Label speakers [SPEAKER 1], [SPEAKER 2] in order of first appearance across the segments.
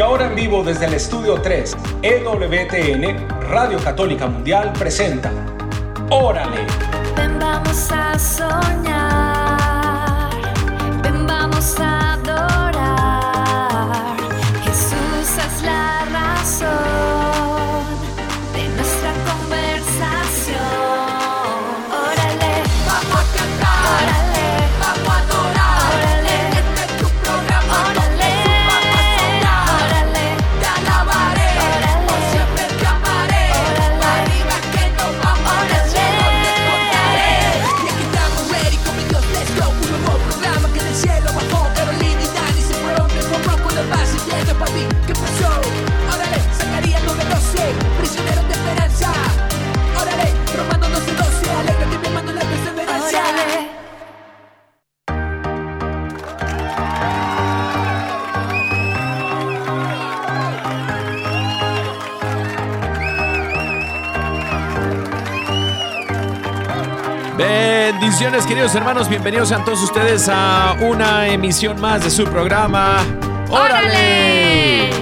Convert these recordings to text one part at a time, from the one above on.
[SPEAKER 1] Y ahora en vivo desde el estudio 3, EWTN, Radio Católica Mundial presenta Órale.
[SPEAKER 2] Ven, vamos a soñar. Ven, vamos a
[SPEAKER 3] Bendiciones queridos hermanos, bienvenidos sean todos ustedes a una emisión más de su programa. ¡Órale!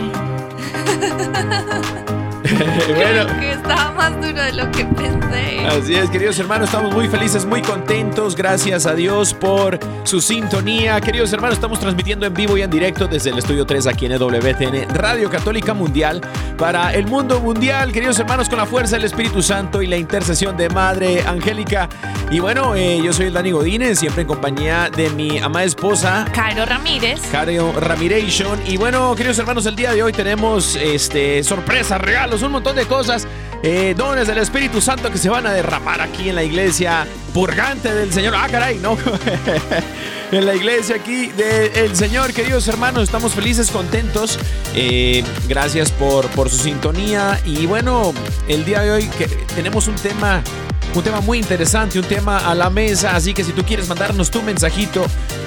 [SPEAKER 3] bueno,
[SPEAKER 2] Creo que estaba más duro de lo que pensé.
[SPEAKER 3] así es queridos hermanos, estamos muy felices, muy contentos, gracias a Dios por su sintonía. Queridos hermanos, estamos transmitiendo en vivo y en directo desde el estudio 3 aquí en EWTN, Radio Católica Mundial, para el mundo mundial, queridos hermanos, con la fuerza del Espíritu Santo y la intercesión de Madre Angélica. Y bueno, eh, yo soy el Dani Godínez, siempre en compañía de mi amada esposa,
[SPEAKER 2] Caro Ramírez.
[SPEAKER 3] Cario Ramiration. Y bueno, queridos hermanos, el día de hoy tenemos este, sorpresas, regalos, un montón de cosas. Eh, dones del Espíritu Santo que se van a derramar aquí en la iglesia purgante del Señor. Ah, caray, no. en la iglesia aquí del Señor, queridos hermanos, estamos felices, contentos. Eh, gracias por, por su sintonía. Y bueno, el día de hoy tenemos un tema un tema muy interesante, un tema a la mesa, así que si tú quieres mandarnos tu mensajito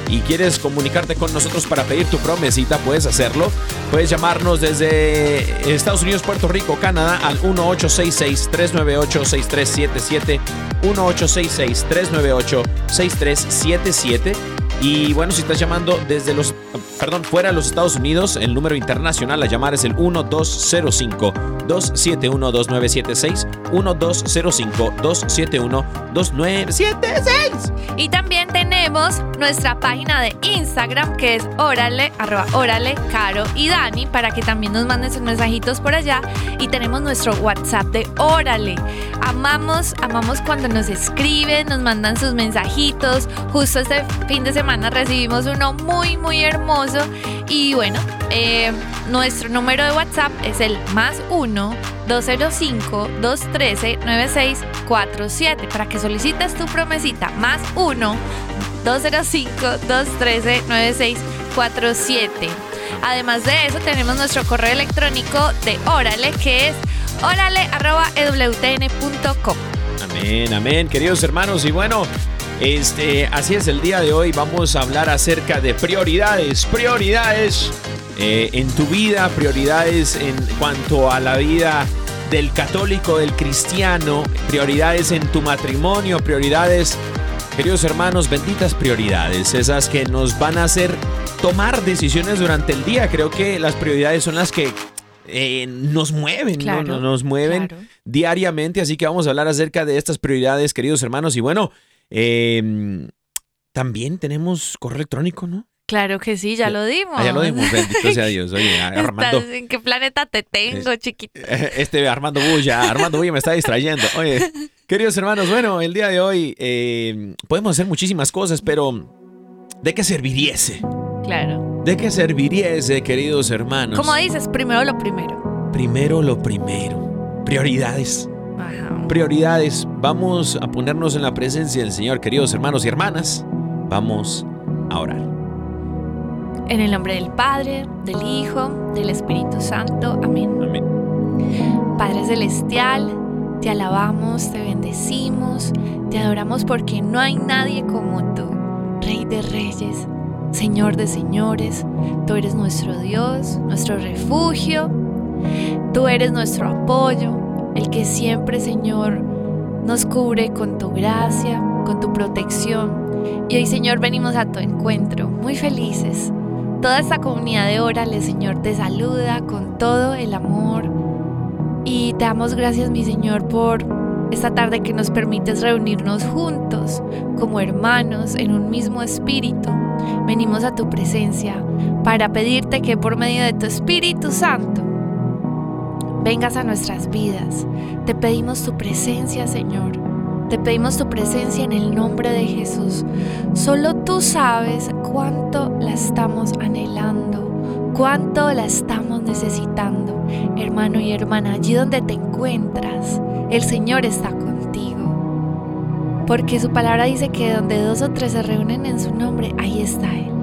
[SPEAKER 3] y quieres comunicarte con nosotros para pedir tu promesita, puedes hacerlo. Puedes llamarnos desde Estados Unidos, Puerto Rico, Canadá al 1866-398-6377. 1866-398-6377. Y bueno, si estás llamando desde los, perdón, fuera de los Estados Unidos, el número internacional a llamar es el 1205-271-2976. 1205-271-2976.
[SPEAKER 2] Y también tenemos nuestra página de Instagram que es órale, arroba órale, Caro y Dani para que también nos manden sus mensajitos por allá. Y tenemos nuestro WhatsApp de órale. Amamos, amamos cuando nos escriben, nos mandan sus mensajitos. Justo este fin de semana recibimos uno muy, muy hermoso. Y bueno, eh, nuestro número de WhatsApp es el más 1 205-213-9647 para que solicites tu promesita. Más 1 205-213-9647. Además de eso, tenemos nuestro correo electrónico de Órale, que es órale.ewtn.com.
[SPEAKER 3] Amén, amén, queridos hermanos. Y bueno, este, así es el día de hoy. Vamos a hablar acerca de prioridades, prioridades eh, en tu vida, prioridades en cuanto a la vida del católico, del cristiano, prioridades en tu matrimonio, prioridades, queridos hermanos, benditas prioridades, esas que nos van a hacer tomar decisiones durante el día. Creo que las prioridades son las que eh, nos mueven, ¿no? Nos mueven
[SPEAKER 2] claro.
[SPEAKER 3] diariamente, así que vamos a hablar acerca de estas prioridades, queridos hermanos. Y bueno, eh, también tenemos correo electrónico, ¿no?
[SPEAKER 2] Claro que sí, ya lo dimos.
[SPEAKER 3] Ah, ya lo dimos, bendito sea Dios. Oye, Armando,
[SPEAKER 2] ¿En qué planeta te tengo, chiquito?
[SPEAKER 3] este Armando Bulla, Armando Bulla me está distrayendo. Oye, queridos hermanos, bueno, el día de hoy eh, podemos hacer muchísimas cosas, pero ¿de qué serviría ese?
[SPEAKER 2] Claro.
[SPEAKER 3] ¿De qué serviría ese, queridos hermanos?
[SPEAKER 2] Como dices, primero lo primero.
[SPEAKER 3] Primero lo primero. Prioridades.
[SPEAKER 2] Ajá.
[SPEAKER 3] Prioridades. Vamos a ponernos en la presencia del Señor, queridos hermanos y hermanas. Vamos a orar.
[SPEAKER 2] En el nombre del Padre, del Hijo, del Espíritu Santo. Amén.
[SPEAKER 3] Amén.
[SPEAKER 2] Padre Celestial, Te alabamos, te bendecimos, te adoramos porque no hay nadie como tú, Rey de Reyes, Señor de Señores. Tú eres nuestro Dios, nuestro refugio. Tú eres nuestro apoyo, el que siempre, Señor, nos cubre con tu gracia, con tu protección. Y hoy, Señor, venimos a tu encuentro, muy felices. Toda esta comunidad de órale, Señor, te saluda con todo el amor. Y te damos gracias, mi Señor, por esta tarde que nos permites reunirnos juntos como hermanos en un mismo espíritu. Venimos a tu presencia para pedirte que por medio de tu Espíritu Santo vengas a nuestras vidas. Te pedimos tu presencia, Señor. Te pedimos tu presencia en el nombre de Jesús. Solo tú sabes cuánto la estamos anhelando, cuánto la estamos necesitando. Hermano y hermana, allí donde te encuentras, el Señor está contigo. Porque su palabra dice que donde dos o tres se reúnen en su nombre, ahí está Él.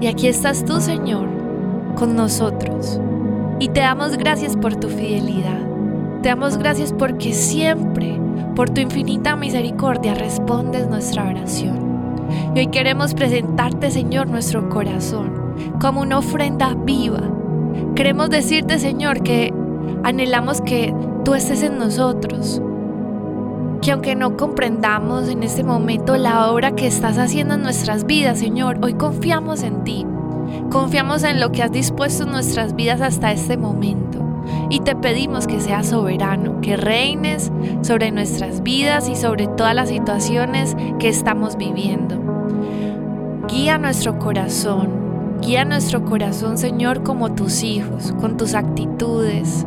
[SPEAKER 2] Y aquí estás tú, Señor, con nosotros. Y te damos gracias por tu fidelidad. Te damos gracias porque siempre, por tu infinita misericordia, respondes nuestra oración. Y hoy queremos presentarte, Señor, nuestro corazón como una ofrenda viva. Queremos decirte, Señor, que anhelamos que tú estés en nosotros. Que aunque no comprendamos en este momento la obra que estás haciendo en nuestras vidas, Señor, hoy confiamos en ti Confiamos en lo que has dispuesto en nuestras vidas hasta este momento y te pedimos que seas soberano, que reines sobre nuestras vidas y sobre todas las situaciones que estamos viviendo. Guía nuestro corazón, guía nuestro corazón Señor como tus hijos, con tus actitudes,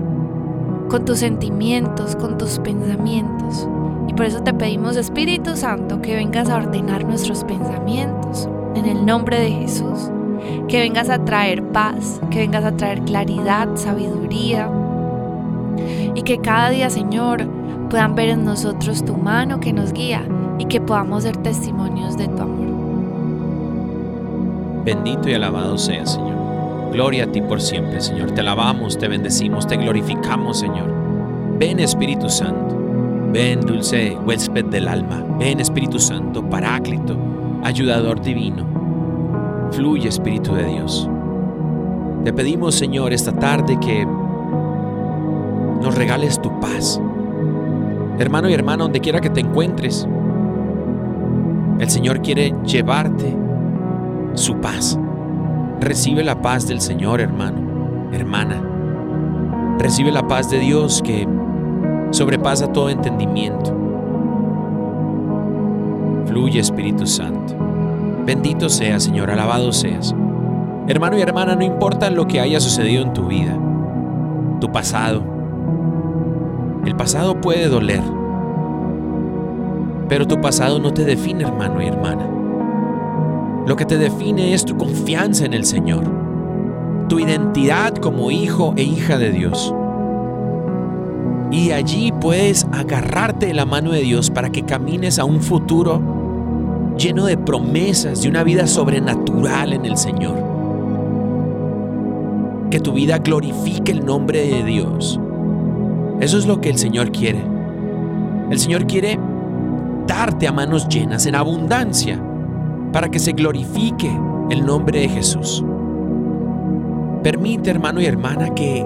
[SPEAKER 2] con tus sentimientos, con tus pensamientos. Y por eso te pedimos Espíritu Santo que vengas a ordenar nuestros pensamientos en el nombre de Jesús que vengas a traer paz, que vengas a traer claridad, sabiduría y que cada día, Señor, puedan ver en nosotros tu mano que nos guía y que podamos ser testimonios de tu amor.
[SPEAKER 3] Bendito y alabado sea, Señor. Gloria a ti por siempre, Señor. Te alabamos, te bendecimos, te glorificamos, Señor. Ven Espíritu Santo. Ven dulce huésped del alma. Ven Espíritu Santo, paráclito, ayudador divino. Fluye Espíritu de Dios. Te pedimos, Señor, esta tarde que nos regales tu paz. Hermano y hermana, donde quiera que te encuentres, el Señor quiere llevarte su paz. Recibe la paz del Señor, hermano, hermana. Recibe la paz de Dios que sobrepasa todo entendimiento. Fluye Espíritu Santo. Bendito seas, Señor, alabado seas. Hermano y hermana, no importa lo que haya sucedido en tu vida, tu pasado. El pasado puede doler, pero tu pasado no te define, hermano y hermana. Lo que te define es tu confianza en el Señor, tu identidad como hijo e hija de Dios. Y allí puedes agarrarte de la mano de Dios para que camines a un futuro lleno de promesas, de una vida sobrenatural en el Señor. Que tu vida glorifique el nombre de Dios. Eso es lo que el Señor quiere. El Señor quiere darte a manos llenas, en abundancia, para que se glorifique el nombre de Jesús. Permite, hermano y hermana, que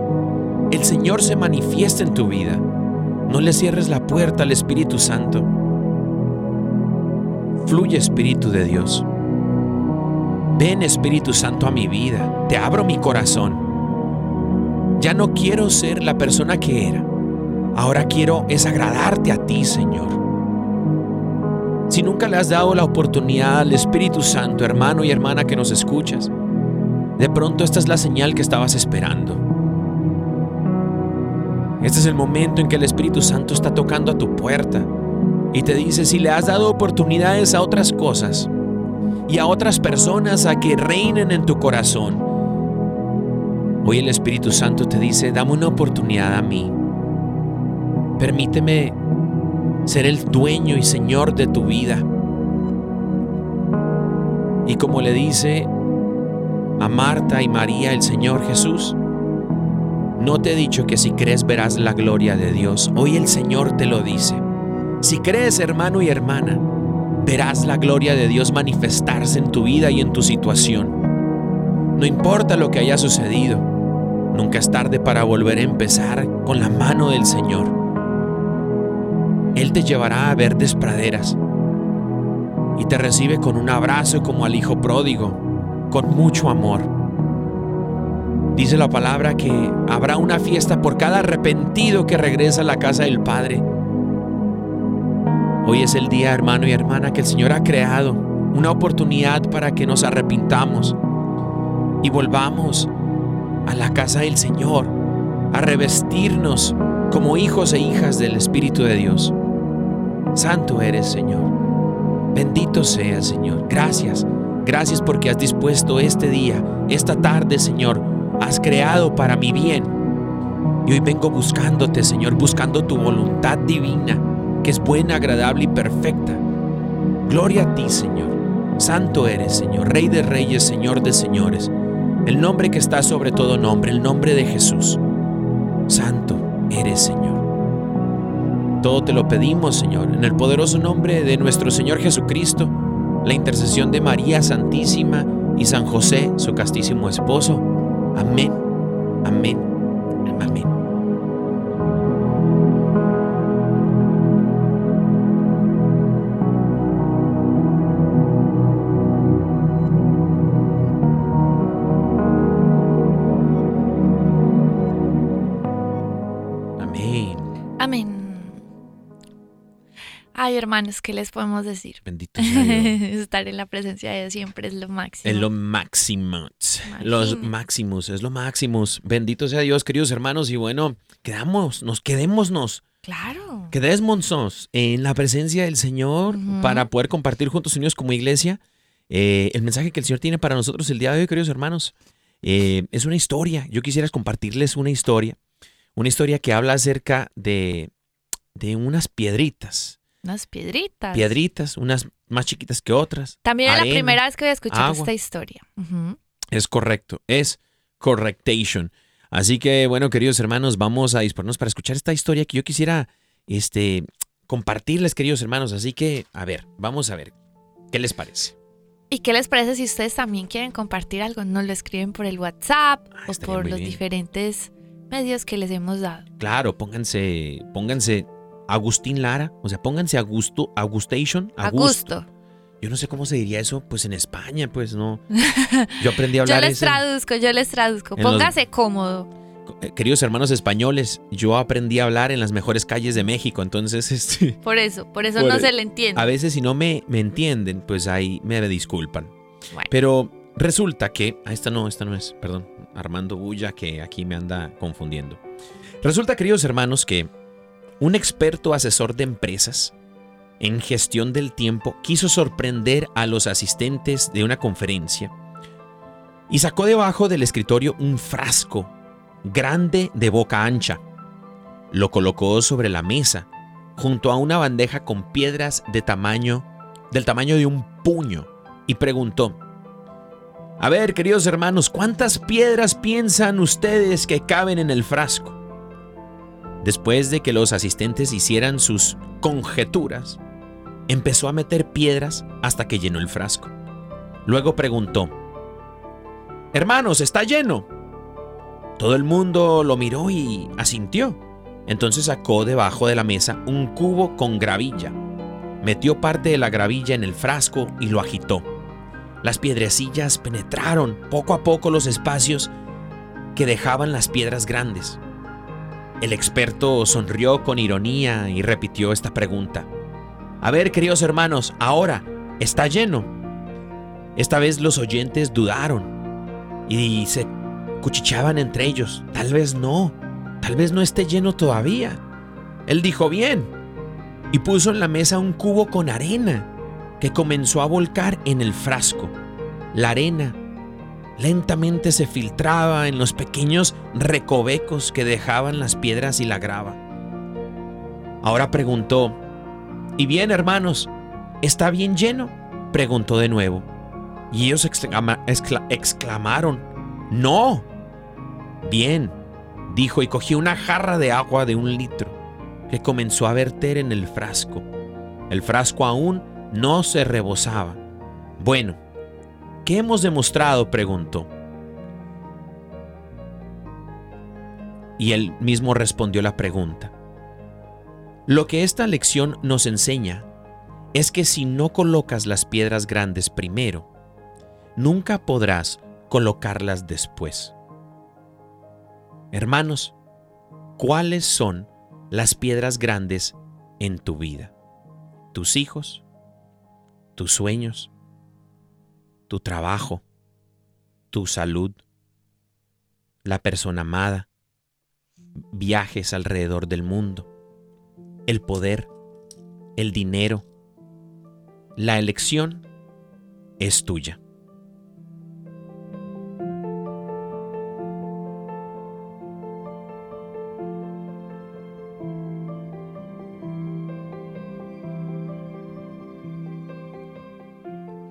[SPEAKER 3] el Señor se manifieste en tu vida. No le cierres la puerta al Espíritu Santo. Fluye Espíritu de Dios. Ven Espíritu Santo a mi vida. Te abro mi corazón. Ya no quiero ser la persona que era. Ahora quiero es agradarte a ti, Señor. Si nunca le has dado la oportunidad al Espíritu Santo, hermano y hermana que nos escuchas, de pronto esta es la señal que estabas esperando. Este es el momento en que el Espíritu Santo está tocando a tu puerta y te dice, si le has dado oportunidades a otras cosas y a otras personas a que reinen en tu corazón, hoy el Espíritu Santo te dice, dame una oportunidad a mí. Permíteme ser el dueño y señor de tu vida. Y como le dice a Marta y María el Señor Jesús, No te he dicho que si crees verás la gloria de Dios. Hoy el Señor te lo dice. Si crees, hermano y hermana, verás la gloria de Dios manifestarse en tu vida y en tu situación. No importa lo que haya sucedido, nunca es tarde para volver a empezar con la mano del Señor. Él te llevará a verdes praderas y te recibe con un abrazo como al hijo pródigo, con mucho amor. Dice la palabra que habrá una fiesta por cada arrepentido que regresa a la casa del Padre. Hoy es el día, hermano y hermana, que el Señor ha creado una oportunidad para que nos arrepintamos y volvamos a la casa del Señor, a revestirnos como hijos e hijas del Espíritu de Dios. Santo eres, Señor. Bendito sea, Señor. Gracias. Gracias porque has dispuesto este día, esta tarde, Señor. Has creado para mi bien. Y hoy vengo buscándote, Señor, buscando tu voluntad divina, que es buena, agradable y perfecta. Gloria a ti, Señor. Santo eres, Señor, Rey de reyes, Señor de señores. El nombre que está sobre todo nombre, el nombre de Jesús. Santo eres, Señor. Todo te lo pedimos, Señor, en el poderoso nombre de nuestro Señor Jesucristo, la intercesión de María Santísima y San José, su castísimo esposo. Amén, amén, amén.
[SPEAKER 2] Ay, hermanos, ¿qué les podemos decir?
[SPEAKER 3] Bendito sea Dios.
[SPEAKER 2] Estar en la presencia de Dios siempre es lo máximo.
[SPEAKER 3] Es lo máximo. Los
[SPEAKER 2] Máximo.
[SPEAKER 3] máximos, es lo máximos. Bendito sea Dios, queridos hermanos. Y bueno, quedamos, nos quedémonos,
[SPEAKER 2] Claro.
[SPEAKER 3] quedémonos en la presencia del Señor para poder compartir juntos unidos como iglesia eh, el mensaje que el Señor tiene para nosotros el día de hoy, queridos hermanos. Eh, es una historia. Yo quisiera compartirles una historia. Una historia que habla acerca de, de unas piedritas.
[SPEAKER 2] Unas piedritas.
[SPEAKER 3] Piedritas, unas más chiquitas que otras.
[SPEAKER 2] También es la primera vez que voy a escuchar
[SPEAKER 3] agua.
[SPEAKER 2] esta historia.
[SPEAKER 3] Es correcto, es correctation. Así que, bueno, queridos hermanos, vamos a disponernos para escuchar esta historia que yo quisiera este, compartirles, queridos hermanos. Así que, a ver, vamos a ver, ¿qué les parece?
[SPEAKER 2] ¿Y qué les parece si ustedes también quieren compartir algo? Nos lo escriben por el WhatsApp
[SPEAKER 3] Ah,
[SPEAKER 2] o por los
[SPEAKER 3] bien.
[SPEAKER 2] diferentes medios que les hemos dado.
[SPEAKER 3] Claro, pónganse, pónganse Agustín Lara, o sea, pónganse Augusto, Augustation,
[SPEAKER 2] A
[SPEAKER 3] Augusto.
[SPEAKER 2] gusto.
[SPEAKER 3] Yo no sé cómo se diría eso, pues en España, pues no. Yo aprendí a
[SPEAKER 2] Yo
[SPEAKER 3] hablar
[SPEAKER 2] les
[SPEAKER 3] ese-
[SPEAKER 2] traduzco, yo les traduzco.
[SPEAKER 3] los-
[SPEAKER 2] Póngase cómodo.
[SPEAKER 3] eh, Queridos hermanos españoles, yo aprendí a hablar en las mejores calles de México, entonces, este,
[SPEAKER 2] Por eso, por eso
[SPEAKER 3] Por
[SPEAKER 2] no
[SPEAKER 3] e-
[SPEAKER 2] se le entiende.
[SPEAKER 3] A veces si no me, me entienden, pues ahí me disculpan.
[SPEAKER 2] Bueno.
[SPEAKER 3] Pero resulta que... Ah, esta no, esta no es, perdón. Armando Bulla que aquí me anda confundiendo. Resulta, queridos hermanos, que un experto asesor de empresas en gestión del tiempo quiso sorprender a los asistentes de una conferencia y sacó debajo del escritorio un frasco grande de boca ancha. Lo colocó sobre la mesa junto a una bandeja con piedras de tamaño del tamaño de un puño y preguntó: A ver, queridos hermanos, ¿cuántas piedras piensan ustedes que caben en el frasco? Después de que los asistentes hicieran sus conjeturas, empezó a meter piedras hasta que llenó el frasco. Luego preguntó: Hermanos, ¿está lleno? Todo el mundo lo miró y asintió. Entonces sacó debajo de la mesa un cubo con gravilla. Metió parte de la gravilla en el frasco y lo agitó. Las piedrecillas penetraron poco a poco los espacios que dejaban las piedras grandes. El experto sonrió con ironía y repitió esta pregunta. A ver, queridos hermanos, ahora, ¿está lleno? Esta vez los oyentes dudaron y se cuchichaban entre ellos. Tal vez no, tal vez no esté lleno todavía. Él dijo bien y puso en la mesa un cubo con arena que comenzó a volcar en el frasco. La arena lentamente se filtraba en los pequeños recovecos que dejaban las piedras y la grava. Ahora preguntó, ¿y bien hermanos? ¿Está bien lleno? Preguntó de nuevo. Y ellos exclama- excla- exclamaron, no. Bien, dijo y cogió una jarra de agua de un litro que comenzó a verter en el frasco. El frasco aún no se rebosaba. Bueno, ¿qué hemos demostrado? preguntó. Y él mismo respondió la pregunta. Lo que esta lección nos enseña es que si no colocas las piedras grandes primero, nunca podrás colocarlas después. Hermanos, ¿cuáles son las piedras grandes en tu vida? ¿Tus hijos? ¿Tus sueños? ¿Tu trabajo? ¿Tu salud? ¿La persona amada? ¿Viajes alrededor del mundo? ¿El poder? ¿El dinero? La elección es tuya.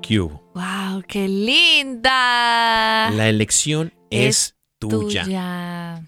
[SPEAKER 3] ¿Qué hubo?
[SPEAKER 2] ¡Wow! ¡Qué linda!
[SPEAKER 3] La elección es,
[SPEAKER 2] Es
[SPEAKER 3] tuya.
[SPEAKER 2] tuya.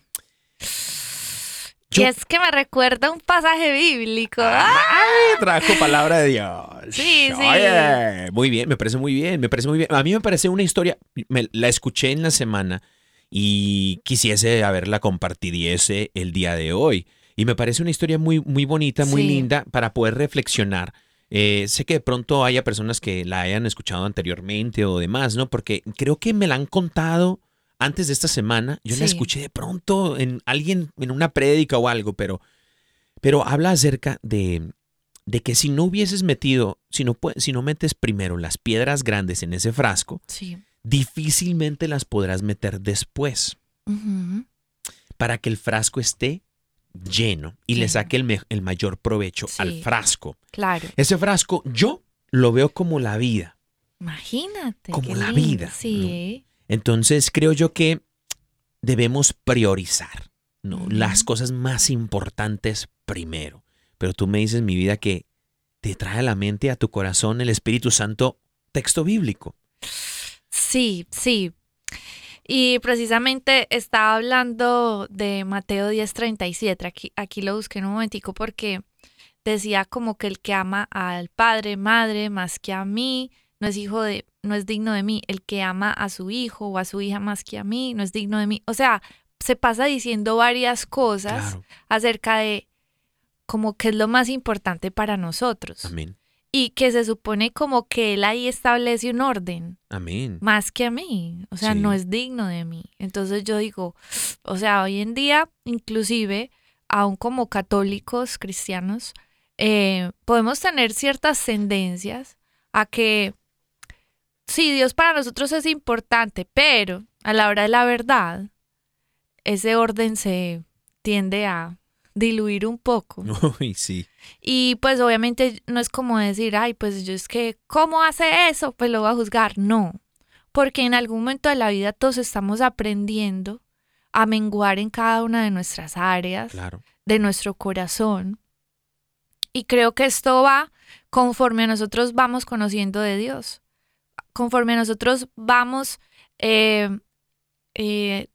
[SPEAKER 3] Yo-
[SPEAKER 2] Y es que me recuerda un pasaje bíblico.
[SPEAKER 3] ¡Ay! Trajo palabra de Dios.
[SPEAKER 2] Sí, sí.
[SPEAKER 3] Oye, muy bien, me parece muy bien, me parece muy bien. A mí me parece una historia, me- la escuché en la semana y quisiese haberla compartidiese el día de hoy. Y me parece una historia muy, muy bonita, muy
[SPEAKER 2] Sí.
[SPEAKER 3] linda para poder reflexionar. Eh, sé que de pronto haya personas que la hayan escuchado anteriormente o demás, ¿no? Porque creo que me la han contado antes de esta semana. Yo la escuché de pronto en alguien, en una prédica o algo, pero, pero habla acerca de, de que si no hubieses metido, si no, si no metes primero las piedras grandes en ese frasco,
[SPEAKER 2] Sí.
[SPEAKER 3] difícilmente las podrás meter después para que el frasco esté lleno y le saque el, el mayor provecho al frasco.
[SPEAKER 2] Claro.
[SPEAKER 3] Ese frasco yo lo veo como la vida.
[SPEAKER 2] Imagínate.
[SPEAKER 3] Como la
[SPEAKER 2] lindo.
[SPEAKER 3] vida,
[SPEAKER 2] Sí.
[SPEAKER 3] Entonces creo yo que debemos priorizar ¿no? Las cosas más importantes primero. Pero tú me dices, mi vida, que te trae a la mente, a tu corazón, el Espíritu Santo, texto bíblico.
[SPEAKER 2] Sí, sí. Y precisamente estaba hablando de Mateo 10:37. Aquí, aquí lo busqué en un momentico porque decía como que el que ama al padre, madre, más que a mí, no es hijo de, no es digno de mí. El que ama a su hijo o a su hija más que a mí, no es digno de mí. O sea, se pasa diciendo varias cosas
[SPEAKER 3] Claro.
[SPEAKER 2] acerca de como que es lo más importante para nosotros.
[SPEAKER 3] Amén.
[SPEAKER 2] Y que se supone como que él ahí establece un orden
[SPEAKER 3] Amén.
[SPEAKER 2] más que a mí, o sea,
[SPEAKER 3] Sí.
[SPEAKER 2] no es digno de mí. Entonces yo digo, o sea, hoy en día, inclusive, aún como católicos cristianos, eh, podemos tener ciertas tendencias a que, sí, Dios para nosotros es importante, pero a la hora de la verdad, ese orden se tiende a diluir un poco.
[SPEAKER 3] Uy, sí.
[SPEAKER 2] Y pues obviamente no es como decir, ay, pues yo es que, ¿cómo hace eso? Pues lo voy a juzgar. No, porque en algún momento de la vida todos estamos aprendiendo a menguar en cada una de nuestras áreas,
[SPEAKER 3] Claro.
[SPEAKER 2] de nuestro corazón. Y creo que esto va conforme a nosotros vamos conociendo de Dios, conforme a nosotros vamos, eh, eh,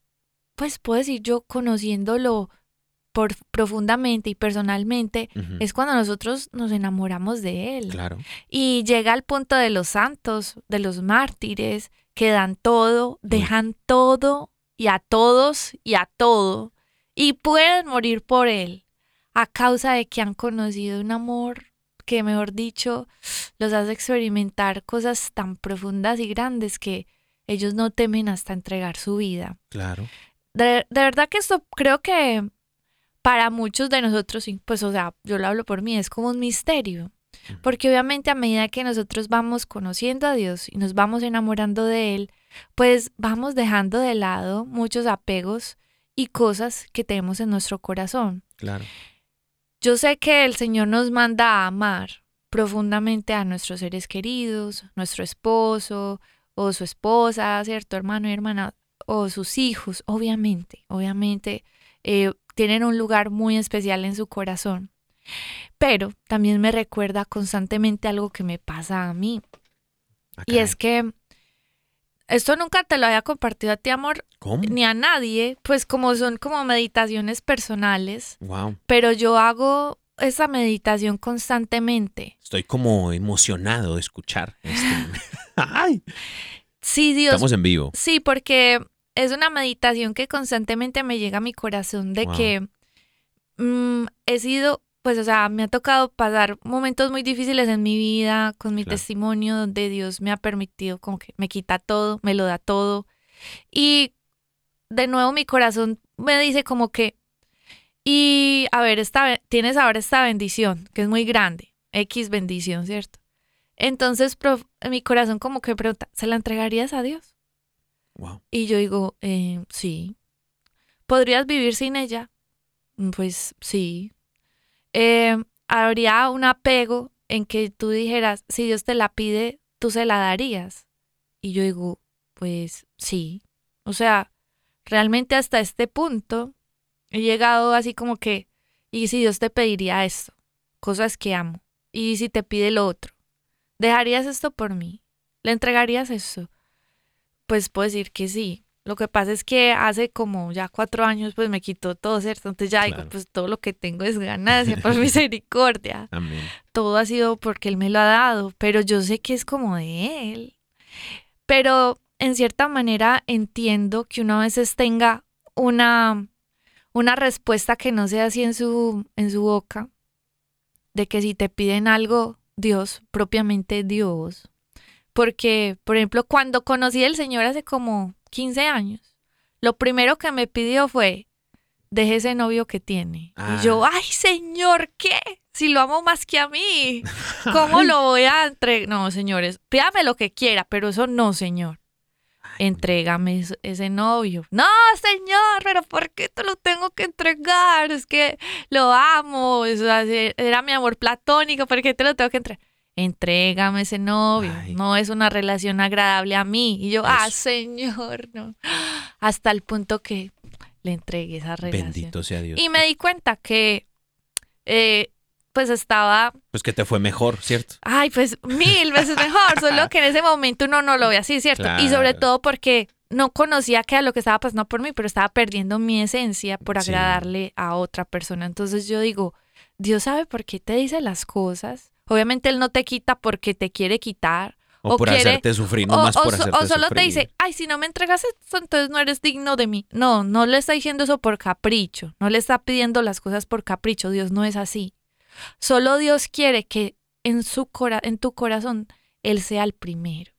[SPEAKER 2] pues puedo decir yo, conociéndolo por, profundamente y personalmente, es cuando nosotros nos enamoramos de Él.
[SPEAKER 3] Claro.
[SPEAKER 2] Y llega al punto de los santos, de los mártires, que dan todo, dejan todo y a todos y a todo, y pueden morir por Él, a causa de que han conocido un amor que, mejor dicho, los hace experimentar cosas tan profundas y grandes que ellos no temen hasta entregar su vida.
[SPEAKER 3] Claro.
[SPEAKER 2] De, de verdad que esto creo que para muchos de nosotros, pues o sea, yo lo hablo por mí, es como un misterio. Porque obviamente a medida que nosotros vamos conociendo a Dios y nos vamos enamorando de Él, pues vamos dejando de lado muchos apegos y cosas que tenemos en nuestro corazón.
[SPEAKER 3] Claro.
[SPEAKER 2] Yo sé que el Señor nos manda a amar profundamente a nuestros seres queridos, nuestro esposo o su esposa, ¿cierto? Hermano y hermana, o sus hijos, obviamente, obviamente eh, tienen un lugar muy especial en su corazón. Pero también me recuerda constantemente algo que me pasa a mí.
[SPEAKER 3] Ah,
[SPEAKER 2] Y es que Esto nunca te lo había compartido a ti, amor,
[SPEAKER 3] ¿Cómo?
[SPEAKER 2] ni a nadie, pues como son como meditaciones personales,
[SPEAKER 3] Wow.
[SPEAKER 2] pero yo hago esa meditación constantemente.
[SPEAKER 3] Estoy como emocionado de escuchar esto. Ay,
[SPEAKER 2] Sí, Dios.
[SPEAKER 3] estamos en vivo.
[SPEAKER 2] Sí, porque es una meditación que constantemente me llega a mi corazón de
[SPEAKER 3] Wow.
[SPEAKER 2] que mm, he sido, pues, o sea, me ha tocado pasar momentos muy difíciles en mi vida con mi
[SPEAKER 3] Claro.
[SPEAKER 2] testimonio donde Dios me ha permitido como que me quita todo, me lo da todo. Y de nuevo mi corazón me dice como que, y a ver, esta, tienes ahora esta bendición, que es muy grande, X bendición, ¿cierto? Entonces prof- mi corazón como que pregunta, ¿se la entregarías a Dios? Y yo digo, eh, sí. ¿Podrías vivir sin ella? "Mm, Pues sí. Eh, ¿Habría un apego en que tú dijeras, si Dios te la pide, tú se la darías? Y yo digo, pues sí. O sea, realmente hasta este punto he llegado así como que, ¿y si Dios te pediría esto? Cosas que amo. ¿Y si te pide lo otro? ¿Dejarías esto por mí? ¿Le entregarías esto? Pues puedo decir que sí. Lo que pasa es que hace como ya cuatro años pues me quitó todo, ¿cierto? Entonces ya digo, pues todo lo que tengo es ganancia por misericordia.
[SPEAKER 3] Amén.
[SPEAKER 2] Todo ha sido porque Él me lo ha dado, pero yo sé que es como de Él. Pero en cierta manera entiendo que uno a veces tenga una, una respuesta que no sea así en su, en su boca, de que si te piden algo, Dios, propiamente Dios. Porque, por ejemplo, cuando conocí al Señor hace como 15 años, lo primero que me pidió fue, deje ese novio que tiene.
[SPEAKER 3] Ah.
[SPEAKER 2] Y yo, ay, Señor, ¿qué? Si lo amo más que a mí, ¿cómo lo voy a entregar? No, señores, pídame lo que quiera, pero eso no, Señor. Entrégame es- ese novio. No, señor, pero ¿por qué te lo tengo que entregar? Es que lo amo, era mi amor platónico, ¿por qué te lo tengo que entregar? Entrégame ese novio.
[SPEAKER 3] Ay.
[SPEAKER 2] No es una relación agradable a mí. Y yo, ah, señor, no. Hasta el punto que le entregué esa relación.
[SPEAKER 3] Bendito sea Dios.
[SPEAKER 2] Y me di cuenta que, eh, pues estaba,
[SPEAKER 3] Pues que te fue mejor, ¿cierto?
[SPEAKER 2] ay, pues mil veces mejor, solo que en ese momento uno no lo ve así, ¿cierto? Y sobre todo porque no conocía que era lo que estaba pasando por mí, pero estaba perdiendo mi esencia por
[SPEAKER 3] Sí.
[SPEAKER 2] agradarle a otra persona. Entonces yo digo, Dios sabe por qué te dice las cosas. Obviamente Él no te quita porque te quiere quitar.
[SPEAKER 3] O,
[SPEAKER 2] O
[SPEAKER 3] por
[SPEAKER 2] quiere-
[SPEAKER 3] hacerte sufrir,
[SPEAKER 2] O,
[SPEAKER 3] no más
[SPEAKER 2] o
[SPEAKER 3] por hacerte
[SPEAKER 2] o solo
[SPEAKER 3] sufrir.
[SPEAKER 2] te dice, ay, si no me entregas esto, entonces no eres digno de mí. No, no le está diciendo eso por capricho. No le está pidiendo las cosas por capricho. Dios no es así. Solo Dios quiere que en, su cora en tu corazón Él sea el primero.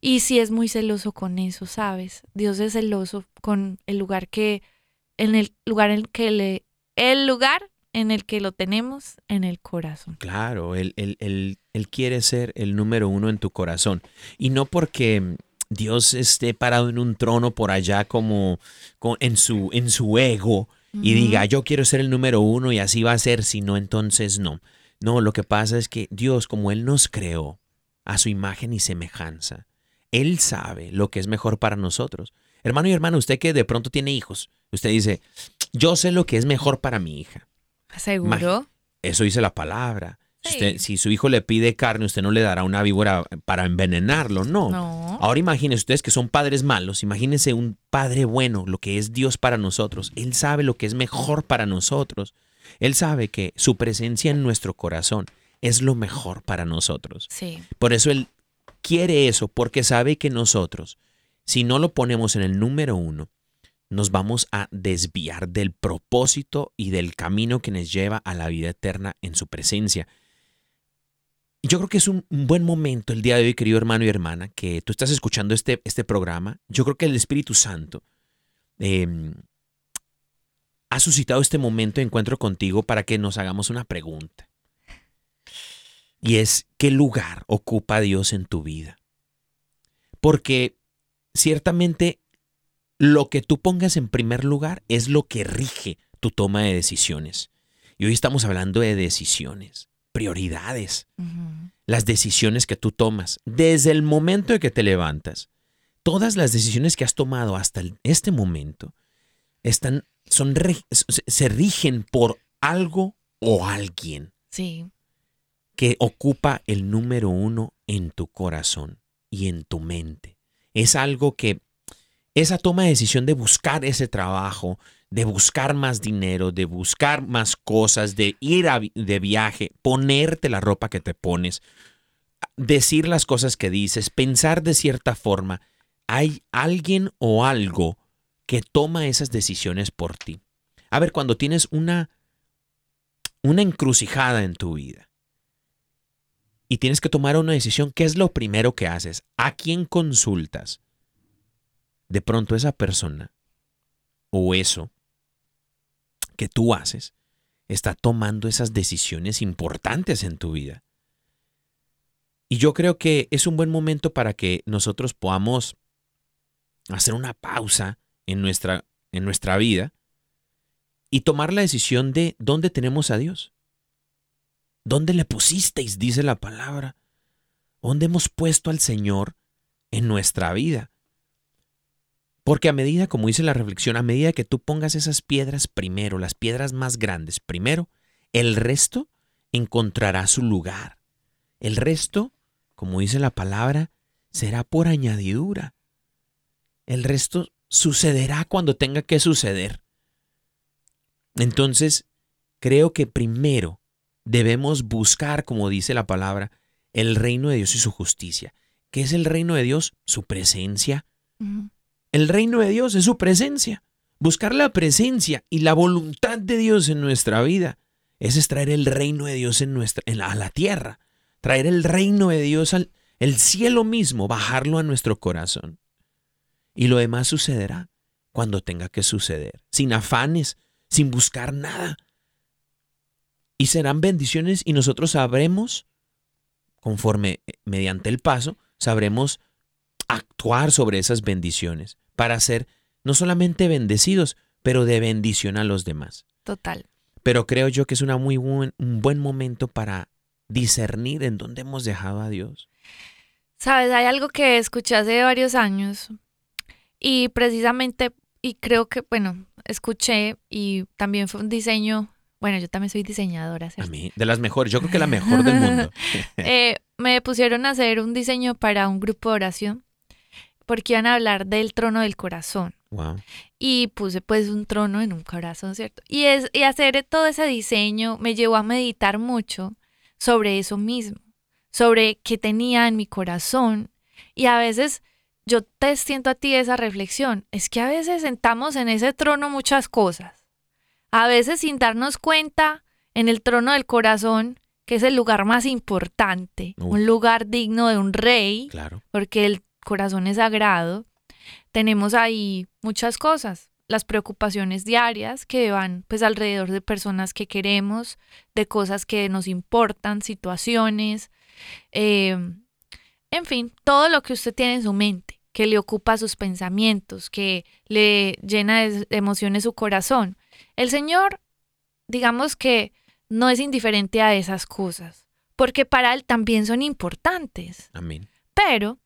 [SPEAKER 2] Y si es muy celoso con eso, ¿sabes? Dios es celoso con el lugar que, en el lugar en que le, el lugar en el que lo tenemos en el corazón.
[SPEAKER 3] Claro, él, él- él- él quiere ser el número uno en tu corazón. Y no porque mm, Dios esté parado en un trono por allá como, co- en, su, en su ego y diga, yo quiero ser el número uno y así va a ser, si no, entonces no. No, lo que pasa es que Dios, como Él nos creó a su imagen y semejanza, Él sabe lo que es mejor para nosotros. Hermano y hermana, usted que de pronto tiene hijos, usted dice, yo sé lo que es mejor para mi hija.
[SPEAKER 2] ¿Seguro?
[SPEAKER 3] Eso dice la palabra. Si,
[SPEAKER 2] Sí.
[SPEAKER 3] usted- si su hijo le pide carne, usted no le dará una víbora para envenenarlo, no.
[SPEAKER 2] No.
[SPEAKER 3] Ahora imagínense ustedes que son padres malos, imagínense un padre bueno, lo que es Dios para nosotros. Él sabe lo que es mejor para nosotros. Él sabe que su presencia en nuestro corazón es lo mejor para nosotros.
[SPEAKER 2] Sí.
[SPEAKER 3] Por eso Él quiere eso, porque sabe que nosotros, si no lo ponemos en el número uno, nos vamos a desviar del propósito y del camino que nos lleva a la vida eterna en su presencia. Yo creo que es un buen momento el día de hoy, querido hermano y hermana, que tú estás escuchando este, este programa. Yo creo que el Espíritu Santo eh, ha suscitado este momento de encuentro contigo para que nos hagamos una pregunta. Y es, ¿qué lugar ocupa Dios en tu vida? Porque ciertamente lo que tú pongas en primer lugar es lo que rige tu toma de decisiones. Y hoy estamos hablando de decisiones, prioridades, las decisiones que tú tomas desde el momento de que te levantas. Todas las decisiones que has tomado hasta este momento están, son, se- se rigen por algo o alguien
[SPEAKER 2] Sí.
[SPEAKER 3] que ocupa el número uno en tu corazón y en tu mente. es algo que esa toma de decisión de buscar ese trabajo, de buscar más dinero, de buscar más cosas, de ir de viaje, ponerte la ropa que te pones, decir las cosas que dices, pensar de cierta forma, hay alguien o algo que toma esas decisiones por ti. A ver, cuando tienes una una encrucijada en tu vida y tienes que tomar una decisión, ¿qué es lo primero que haces? ¿A quién consultas? De pronto esa persona o eso que tú haces está tomando esas decisiones importantes en tu vida. Y yo creo que es un buen momento para que nosotros podamos hacer una pausa en nuestra, en nuestra vida y tomar la decisión de dónde tenemos a Dios. ¿Dónde le pusisteis? Dice la palabra. ¿Dónde hemos puesto al Señor en nuestra vida? Porque a medida, como dice la reflexión, a medida que tú pongas esas piedras primero, las piedras más grandes primero, el resto encontrará su lugar. El resto, como dice la palabra, será por añadidura. El resto sucederá cuando tenga que suceder. Entonces, creo que primero debemos buscar, como dice la palabra, el reino de Dios y su justicia. ¿Qué es el reino de Dios? Su presencia. El reino de Dios es su presencia. Buscar la presencia y la voluntad de Dios en nuestra vida. Ese es traer el reino de Dios a la tierra. Traer el reino de Dios al el cielo mismo, bajarlo a nuestro corazón. Y lo demás sucederá cuando tenga que suceder, sin afanes, sin buscar nada. Y serán bendiciones y nosotros sabremos, conforme eh, mediante el paso, sabremos actuar sobre esas bendiciones para ser no solamente bendecidos, pero de bendición a los demás.
[SPEAKER 2] Total.
[SPEAKER 3] Pero creo yo que es una muy buen, un buen momento para discernir en dónde hemos dejado a Dios.
[SPEAKER 2] Sabes, hay algo que escuché hace varios años y precisamente, y creo que, bueno, escuché y también fue un diseño, bueno, yo también soy diseñadora,
[SPEAKER 3] A mí, de las mejores, yo creo que la mejor del mundo.
[SPEAKER 2] Eh, me pusieron a hacer un diseño para un grupo de oración porque iban a hablar del trono del corazón.
[SPEAKER 3] Wow.
[SPEAKER 2] y puse pues un trono en un corazón, ¿cierto? Y, es, y hacer todo ese diseño me llevó a meditar mucho sobre eso mismo, sobre qué tenía en mi corazón. Y a veces yo te siento a ti esa reflexión, es que a veces sentamos en ese trono muchas cosas. A veces sin darnos cuenta, en el trono del corazón, que es el lugar más importante,
[SPEAKER 3] Uf.
[SPEAKER 2] un lugar digno de un rey,
[SPEAKER 3] Claro.
[SPEAKER 2] porque el corazón es sagrado, tenemos ahí muchas cosas, las preocupaciones diarias que van pues alrededor de personas que queremos, de cosas que nos importan, situaciones, eh, en fin, todo lo que usted tiene en su mente, que le ocupa sus pensamientos, que le llena de emociones su corazón. El Señor, digamos que no es indiferente a esas cosas, porque para Él también son importantes.
[SPEAKER 3] Amén.
[SPEAKER 2] Pero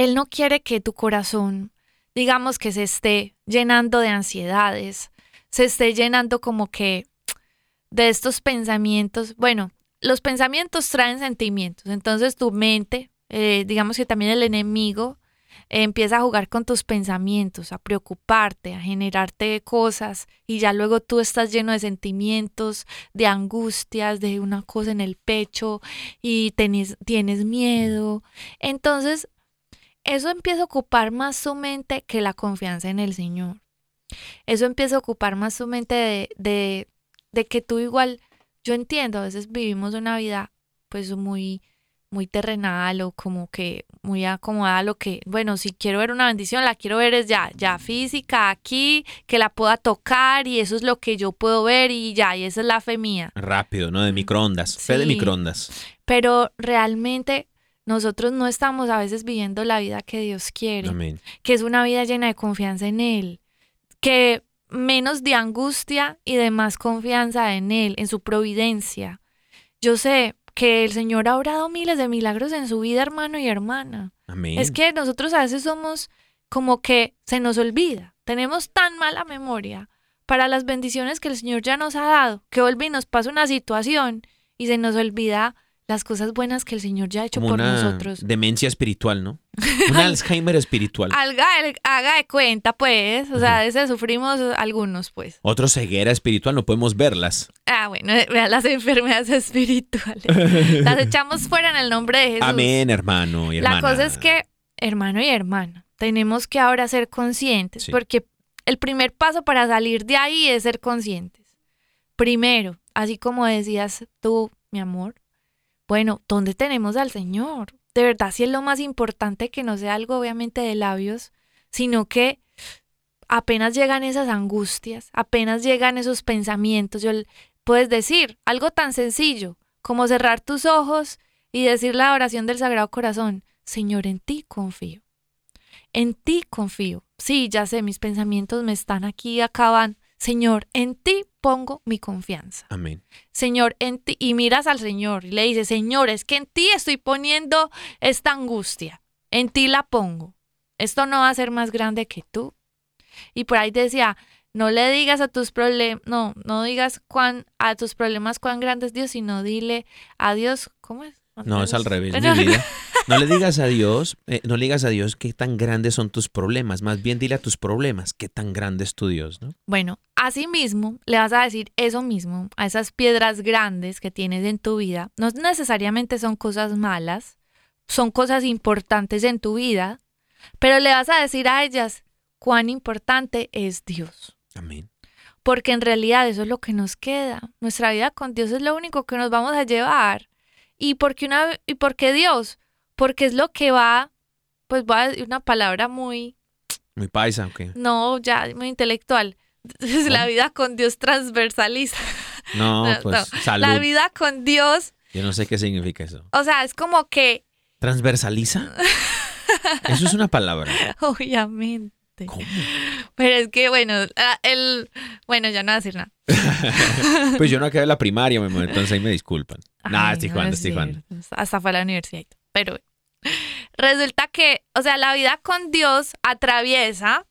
[SPEAKER 2] Él no quiere que tu corazón, digamos que se esté llenando de ansiedades, se esté llenando como que de estos pensamientos. Bueno, los pensamientos traen sentimientos, entonces tu mente, eh, digamos que también el enemigo, eh, empieza a jugar con tus pensamientos, a preocuparte, a generarte cosas y ya luego tú estás lleno de sentimientos, de angustias, de una cosa en el pecho y tienes miedo. Entonces, eso empieza a ocupar más tu mente que la confianza en el Señor. Eso empieza a ocupar más tu mente de, de, de que tú igual, yo entiendo, a veces vivimos una vida pues muy muy terrenal o como que muy acomodada a lo que, bueno, si quiero ver una bendición, la quiero ver es ya, ya física, aquí, que la pueda tocar y eso es lo que yo puedo ver y ya, y esa es la fe mía.
[SPEAKER 3] Rápido, ¿no? De microondas. Fe de
[SPEAKER 2] Sí.
[SPEAKER 3] microondas.
[SPEAKER 2] Pero realmente nosotros no estamos a veces viviendo la vida que Dios quiere,
[SPEAKER 3] Amén.
[SPEAKER 2] que es una vida llena de confianza en Él, que menos de angustia y de más confianza en Él, en su providencia. Yo sé que el Señor ha obrado miles de milagros en su vida, hermano y hermana.
[SPEAKER 3] Amén.
[SPEAKER 2] Es que nosotros a veces somos como que se nos olvida, tenemos tan mala memoria para las bendiciones que el Señor ya nos ha dado, que vuelve y nos pasa una situación y se nos olvida las cosas buenas que el Señor ya ha hecho
[SPEAKER 3] Como
[SPEAKER 2] por
[SPEAKER 3] una
[SPEAKER 2] nosotros.
[SPEAKER 3] demencia espiritual, ¿no? Un Alzheimer espiritual.
[SPEAKER 2] Haga, haga de cuenta, pues. O sea, de ese sufrimos algunos, pues.
[SPEAKER 3] Otro ceguera espiritual, no podemos verlas.
[SPEAKER 2] Ah, bueno, vean las enfermedades espirituales. las echamos fuera en el nombre de Jesús.
[SPEAKER 3] Amén, hermano y hermana.
[SPEAKER 2] La cosa es que, hermano y hermana, tenemos que ahora ser conscientes,
[SPEAKER 3] Sí.
[SPEAKER 2] porque el primer paso para salir de ahí es ser conscientes. Primero, así como decías tú, mi amor, bueno, ¿dónde tenemos al Señor? De verdad, si es lo más importante que no sea algo obviamente de labios, sino que apenas llegan esas angustias, apenas llegan esos pensamientos, yo, puedes decir algo tan sencillo como cerrar tus ojos y decir la oración del Sagrado Corazón, Señor, en ti confío. En ti confío. Sí, ya sé, mis pensamientos me están aquí acabando. Señor, en ti pongo mi confianza.
[SPEAKER 3] Amén.
[SPEAKER 2] Señor, en ti, y miras al Señor y le dices, Señor, es que en ti estoy poniendo esta angustia, en ti la pongo. Esto no va a ser más grande que tú. Y por ahí decía, no le digas a tus problemas, no, no digas cuán, a tus problemas cuán grande es Dios, sino dile a Dios, ¿cómo es?
[SPEAKER 3] No, es al revés, mi vida. No le digas a Dios, eh, no le digas a Dios qué tan grandes son tus problemas. Más bien dile a tus problemas qué tan grande es tu Dios, ¿no?
[SPEAKER 2] Bueno, así mismo le vas a decir eso mismo a esas piedras grandes que tienes en tu vida. No necesariamente son cosas malas, son cosas importantes en tu vida, pero le vas a decir a ellas cuán importante es Dios.
[SPEAKER 3] Amén.
[SPEAKER 2] Porque en realidad eso es lo que nos queda. Nuestra vida con Dios es lo único que nos vamos a llevar. Y porque, una, y porque Dios, porque es lo que va, pues voy a decir una palabra muy,
[SPEAKER 3] Muy paisa, ok.
[SPEAKER 2] no, ya muy intelectual. La vida con Dios transversaliza.
[SPEAKER 3] No,
[SPEAKER 2] No,
[SPEAKER 3] pues
[SPEAKER 2] no.
[SPEAKER 3] salud.
[SPEAKER 2] La vida con Dios,
[SPEAKER 3] Yo no sé qué significa eso.
[SPEAKER 2] o sea, es como que,
[SPEAKER 3] ¿Transversaliza? Eso es una palabra.
[SPEAKER 2] obviamente.
[SPEAKER 3] ¿Cómo?
[SPEAKER 2] Pero es que, bueno, el, bueno, ya no voy a decir nada.
[SPEAKER 3] Pues yo no acabé la primaria, mi amor, entonces ahí me disculpan. Nada,
[SPEAKER 2] Ay,
[SPEAKER 3] estoy
[SPEAKER 2] no
[SPEAKER 3] jugando,
[SPEAKER 2] es
[SPEAKER 3] estoy jugando.
[SPEAKER 2] Hasta fue a la universidad. Pero bueno. resulta que, o sea, la vida con Dios atraviesa.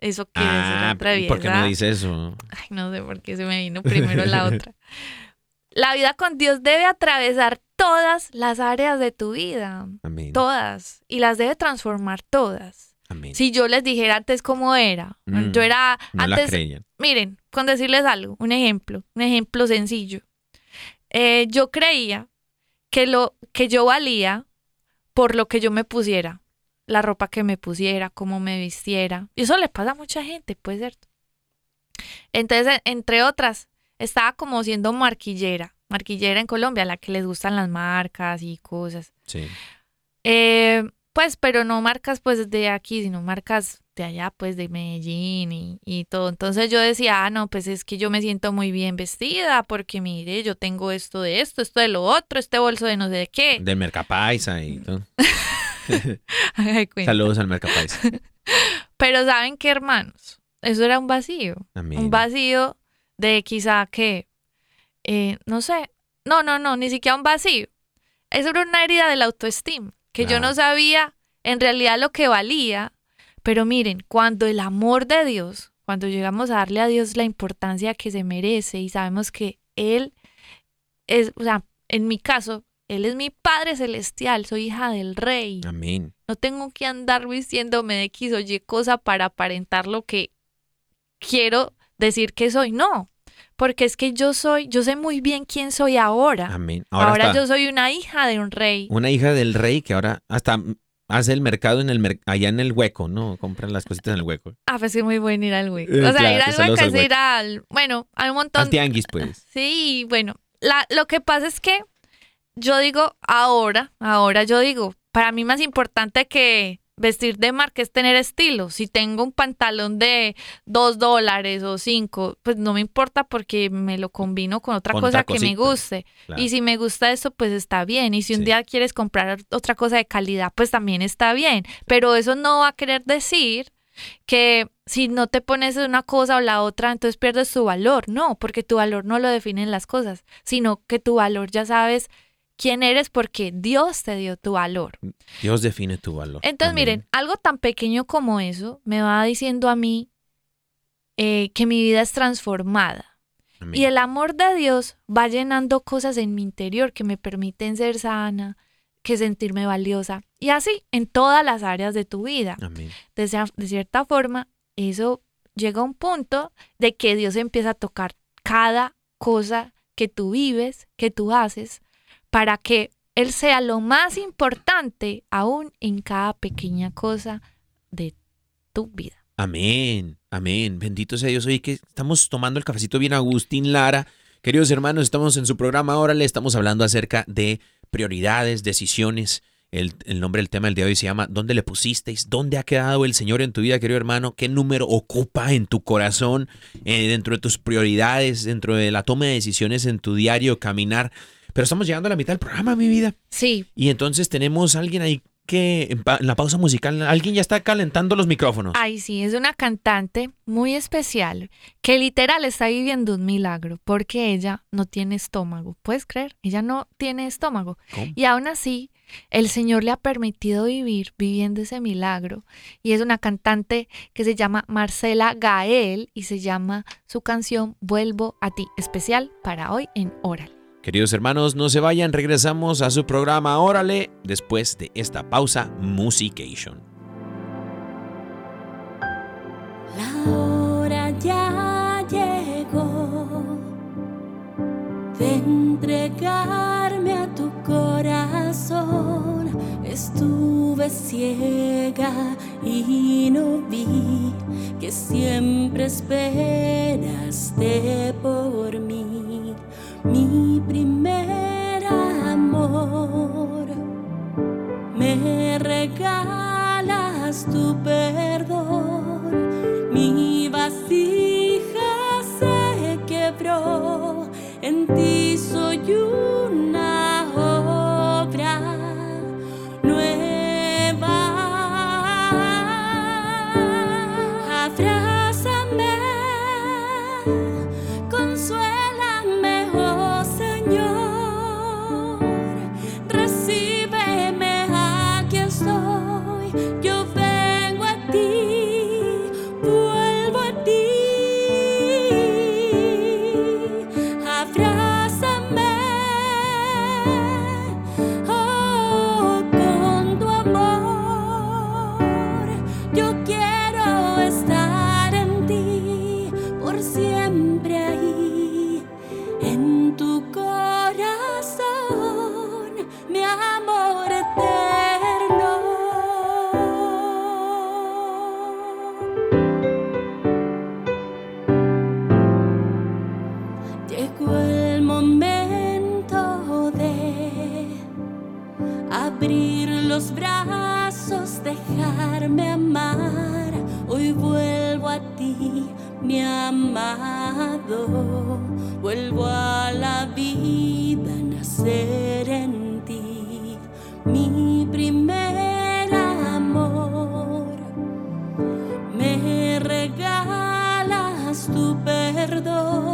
[SPEAKER 2] Eso decir
[SPEAKER 3] Ah,
[SPEAKER 2] atraviesa.
[SPEAKER 3] ¿por qué no dice eso?
[SPEAKER 2] Ay, no sé por qué se me vino primero la otra. La vida con Dios debe atravesar todas las áreas de tu vida.
[SPEAKER 3] Amén.
[SPEAKER 2] Todas. Y las debe transformar todas.
[SPEAKER 3] Amén.
[SPEAKER 2] Si yo les dijera antes cómo era.
[SPEAKER 3] Mm,
[SPEAKER 2] yo era
[SPEAKER 3] no la
[SPEAKER 2] antes.
[SPEAKER 3] creían.
[SPEAKER 2] Miren, con decirles algo, un ejemplo, un ejemplo sencillo. Eh, yo creía que lo que yo valía por lo que yo me pusiera, la ropa que me pusiera, cómo me vistiera. Y eso le pasa a mucha gente, pues cierto. Entonces, entre otras, estaba como siendo marquillera, marquillera en Colombia, la que les gustan las marcas y cosas.
[SPEAKER 3] Sí.
[SPEAKER 2] Eh, pues, pero no marcas pues de aquí, sino marcas de allá, pues de Medellín y, y todo. Entonces yo decía, ah, no, pues es que yo me siento muy bien vestida porque mire, yo tengo esto de esto, esto de lo otro, este bolso de no sé de qué.
[SPEAKER 3] Del Mercapaisa y todo. Saludos al Mercapaisa.
[SPEAKER 2] Pero ¿saben qué, hermanos? Eso era un vacío. Un vacío de quizá que, eh, no sé, no, no, no, ni siquiera un vacío. Eso era una herida de la autoestima, que yo no sabía en realidad lo que valía. Pero miren, cuando el amor de Dios, cuando llegamos a darle a Dios la importancia que se merece y sabemos que Él es, o sea, en mi caso, Él es mi Padre Celestial, soy hija del Rey.
[SPEAKER 3] Amén.
[SPEAKER 2] No tengo que andar vistiéndome de X o Y cosa para aparentar lo que quiero decir que soy. No, porque es que yo soy, yo sé muy bien quién soy ahora.
[SPEAKER 3] Amén.
[SPEAKER 2] Ahora,
[SPEAKER 3] Ahora,
[SPEAKER 2] yo soy una hija de un rey.
[SPEAKER 3] una hija del rey que ahora hasta hace el mercado en el mer- allá en el hueco, ¿no? Compran las cositas en el hueco.
[SPEAKER 2] Ah, pues es muy bueno ir al hueco.
[SPEAKER 3] Eh,
[SPEAKER 2] O sea,
[SPEAKER 3] claro,
[SPEAKER 2] ir al hueco es ir al, bueno, hay un montón.
[SPEAKER 3] Al tianguis, pues.
[SPEAKER 2] Sí, bueno, la, lo que pasa es que yo digo ahora, ahora yo digo, para mí más importante que vestir de marca es tener estilo. Si tengo un pantalón de dos dólares o cinco, pues no me importa porque me lo combino con otra
[SPEAKER 3] Con
[SPEAKER 2] cosa
[SPEAKER 3] otra
[SPEAKER 2] que me guste.
[SPEAKER 3] Claro.
[SPEAKER 2] Y si me gusta eso, pues está bien. Y si un
[SPEAKER 3] Sí.
[SPEAKER 2] día quieres comprar otra cosa de calidad, pues también está bien. Pero eso no va a querer decir que si no te pones una cosa o la otra, entonces pierdes tu valor. No, porque tu valor no lo definen las cosas, sino que tu valor ya sabes quién eres porque Dios te dio tu valor.
[SPEAKER 3] Dios define tu valor.
[SPEAKER 2] Entonces,
[SPEAKER 3] Amén.
[SPEAKER 2] miren, algo tan pequeño como eso me va diciendo a mí eh, que mi vida es transformada.
[SPEAKER 3] Amén.
[SPEAKER 2] Y el amor de Dios va llenando cosas en mi interior que me permiten ser sana, que sentirme valiosa. Y así en todas las áreas de tu vida.
[SPEAKER 3] Amén.
[SPEAKER 2] De, cia- de cierta forma, eso llega a un punto de que Dios empieza a tocar cada cosa que tú vives, que tú haces, para que Él sea lo más importante aún en cada pequeña cosa de tu vida.
[SPEAKER 3] Amén, amén. Bendito sea Dios. Hoy que estamos tomando el cafecito bien Agustín Lara. Queridos hermanos, estamos en su programa ahora, le estamos hablando acerca de prioridades, decisiones. El, el nombre del tema del día de hoy se llama ¿Dónde le pusisteis? ¿Dónde ha quedado el Señor en tu vida, querido hermano? ¿Qué número ocupa en tu corazón, eh, dentro de tus prioridades, dentro de la toma de decisiones en tu diario caminar? Pero estamos llegando a la mitad del programa, mi vida.
[SPEAKER 2] Sí,
[SPEAKER 3] Y entonces tenemos a alguien ahí que en, pa- en la pausa musical, alguien ya está calentando los micrófonos.
[SPEAKER 2] Ay, sí, es una cantante muy especial que literal está viviendo un milagro porque ella no tiene estómago. ¿Puedes creer? Ella no tiene estómago.
[SPEAKER 3] ¿Cómo?
[SPEAKER 2] Y aún así, el Señor le ha permitido vivir viviendo ese milagro. Y es una cantante que se llama Marcela Gael y se llama su canción Vuelvo a ti, especial para hoy en Oral.
[SPEAKER 3] Queridos hermanos, no se vayan, regresamos a su programa Órale después de esta pausa Musication.
[SPEAKER 4] La hora ya llegó de entregarme a tu corazón. Estuve ciega y no vi que siempre esperaste por mí, mi primer amor. Me regalas tu perdón, mi vasija tu perdón,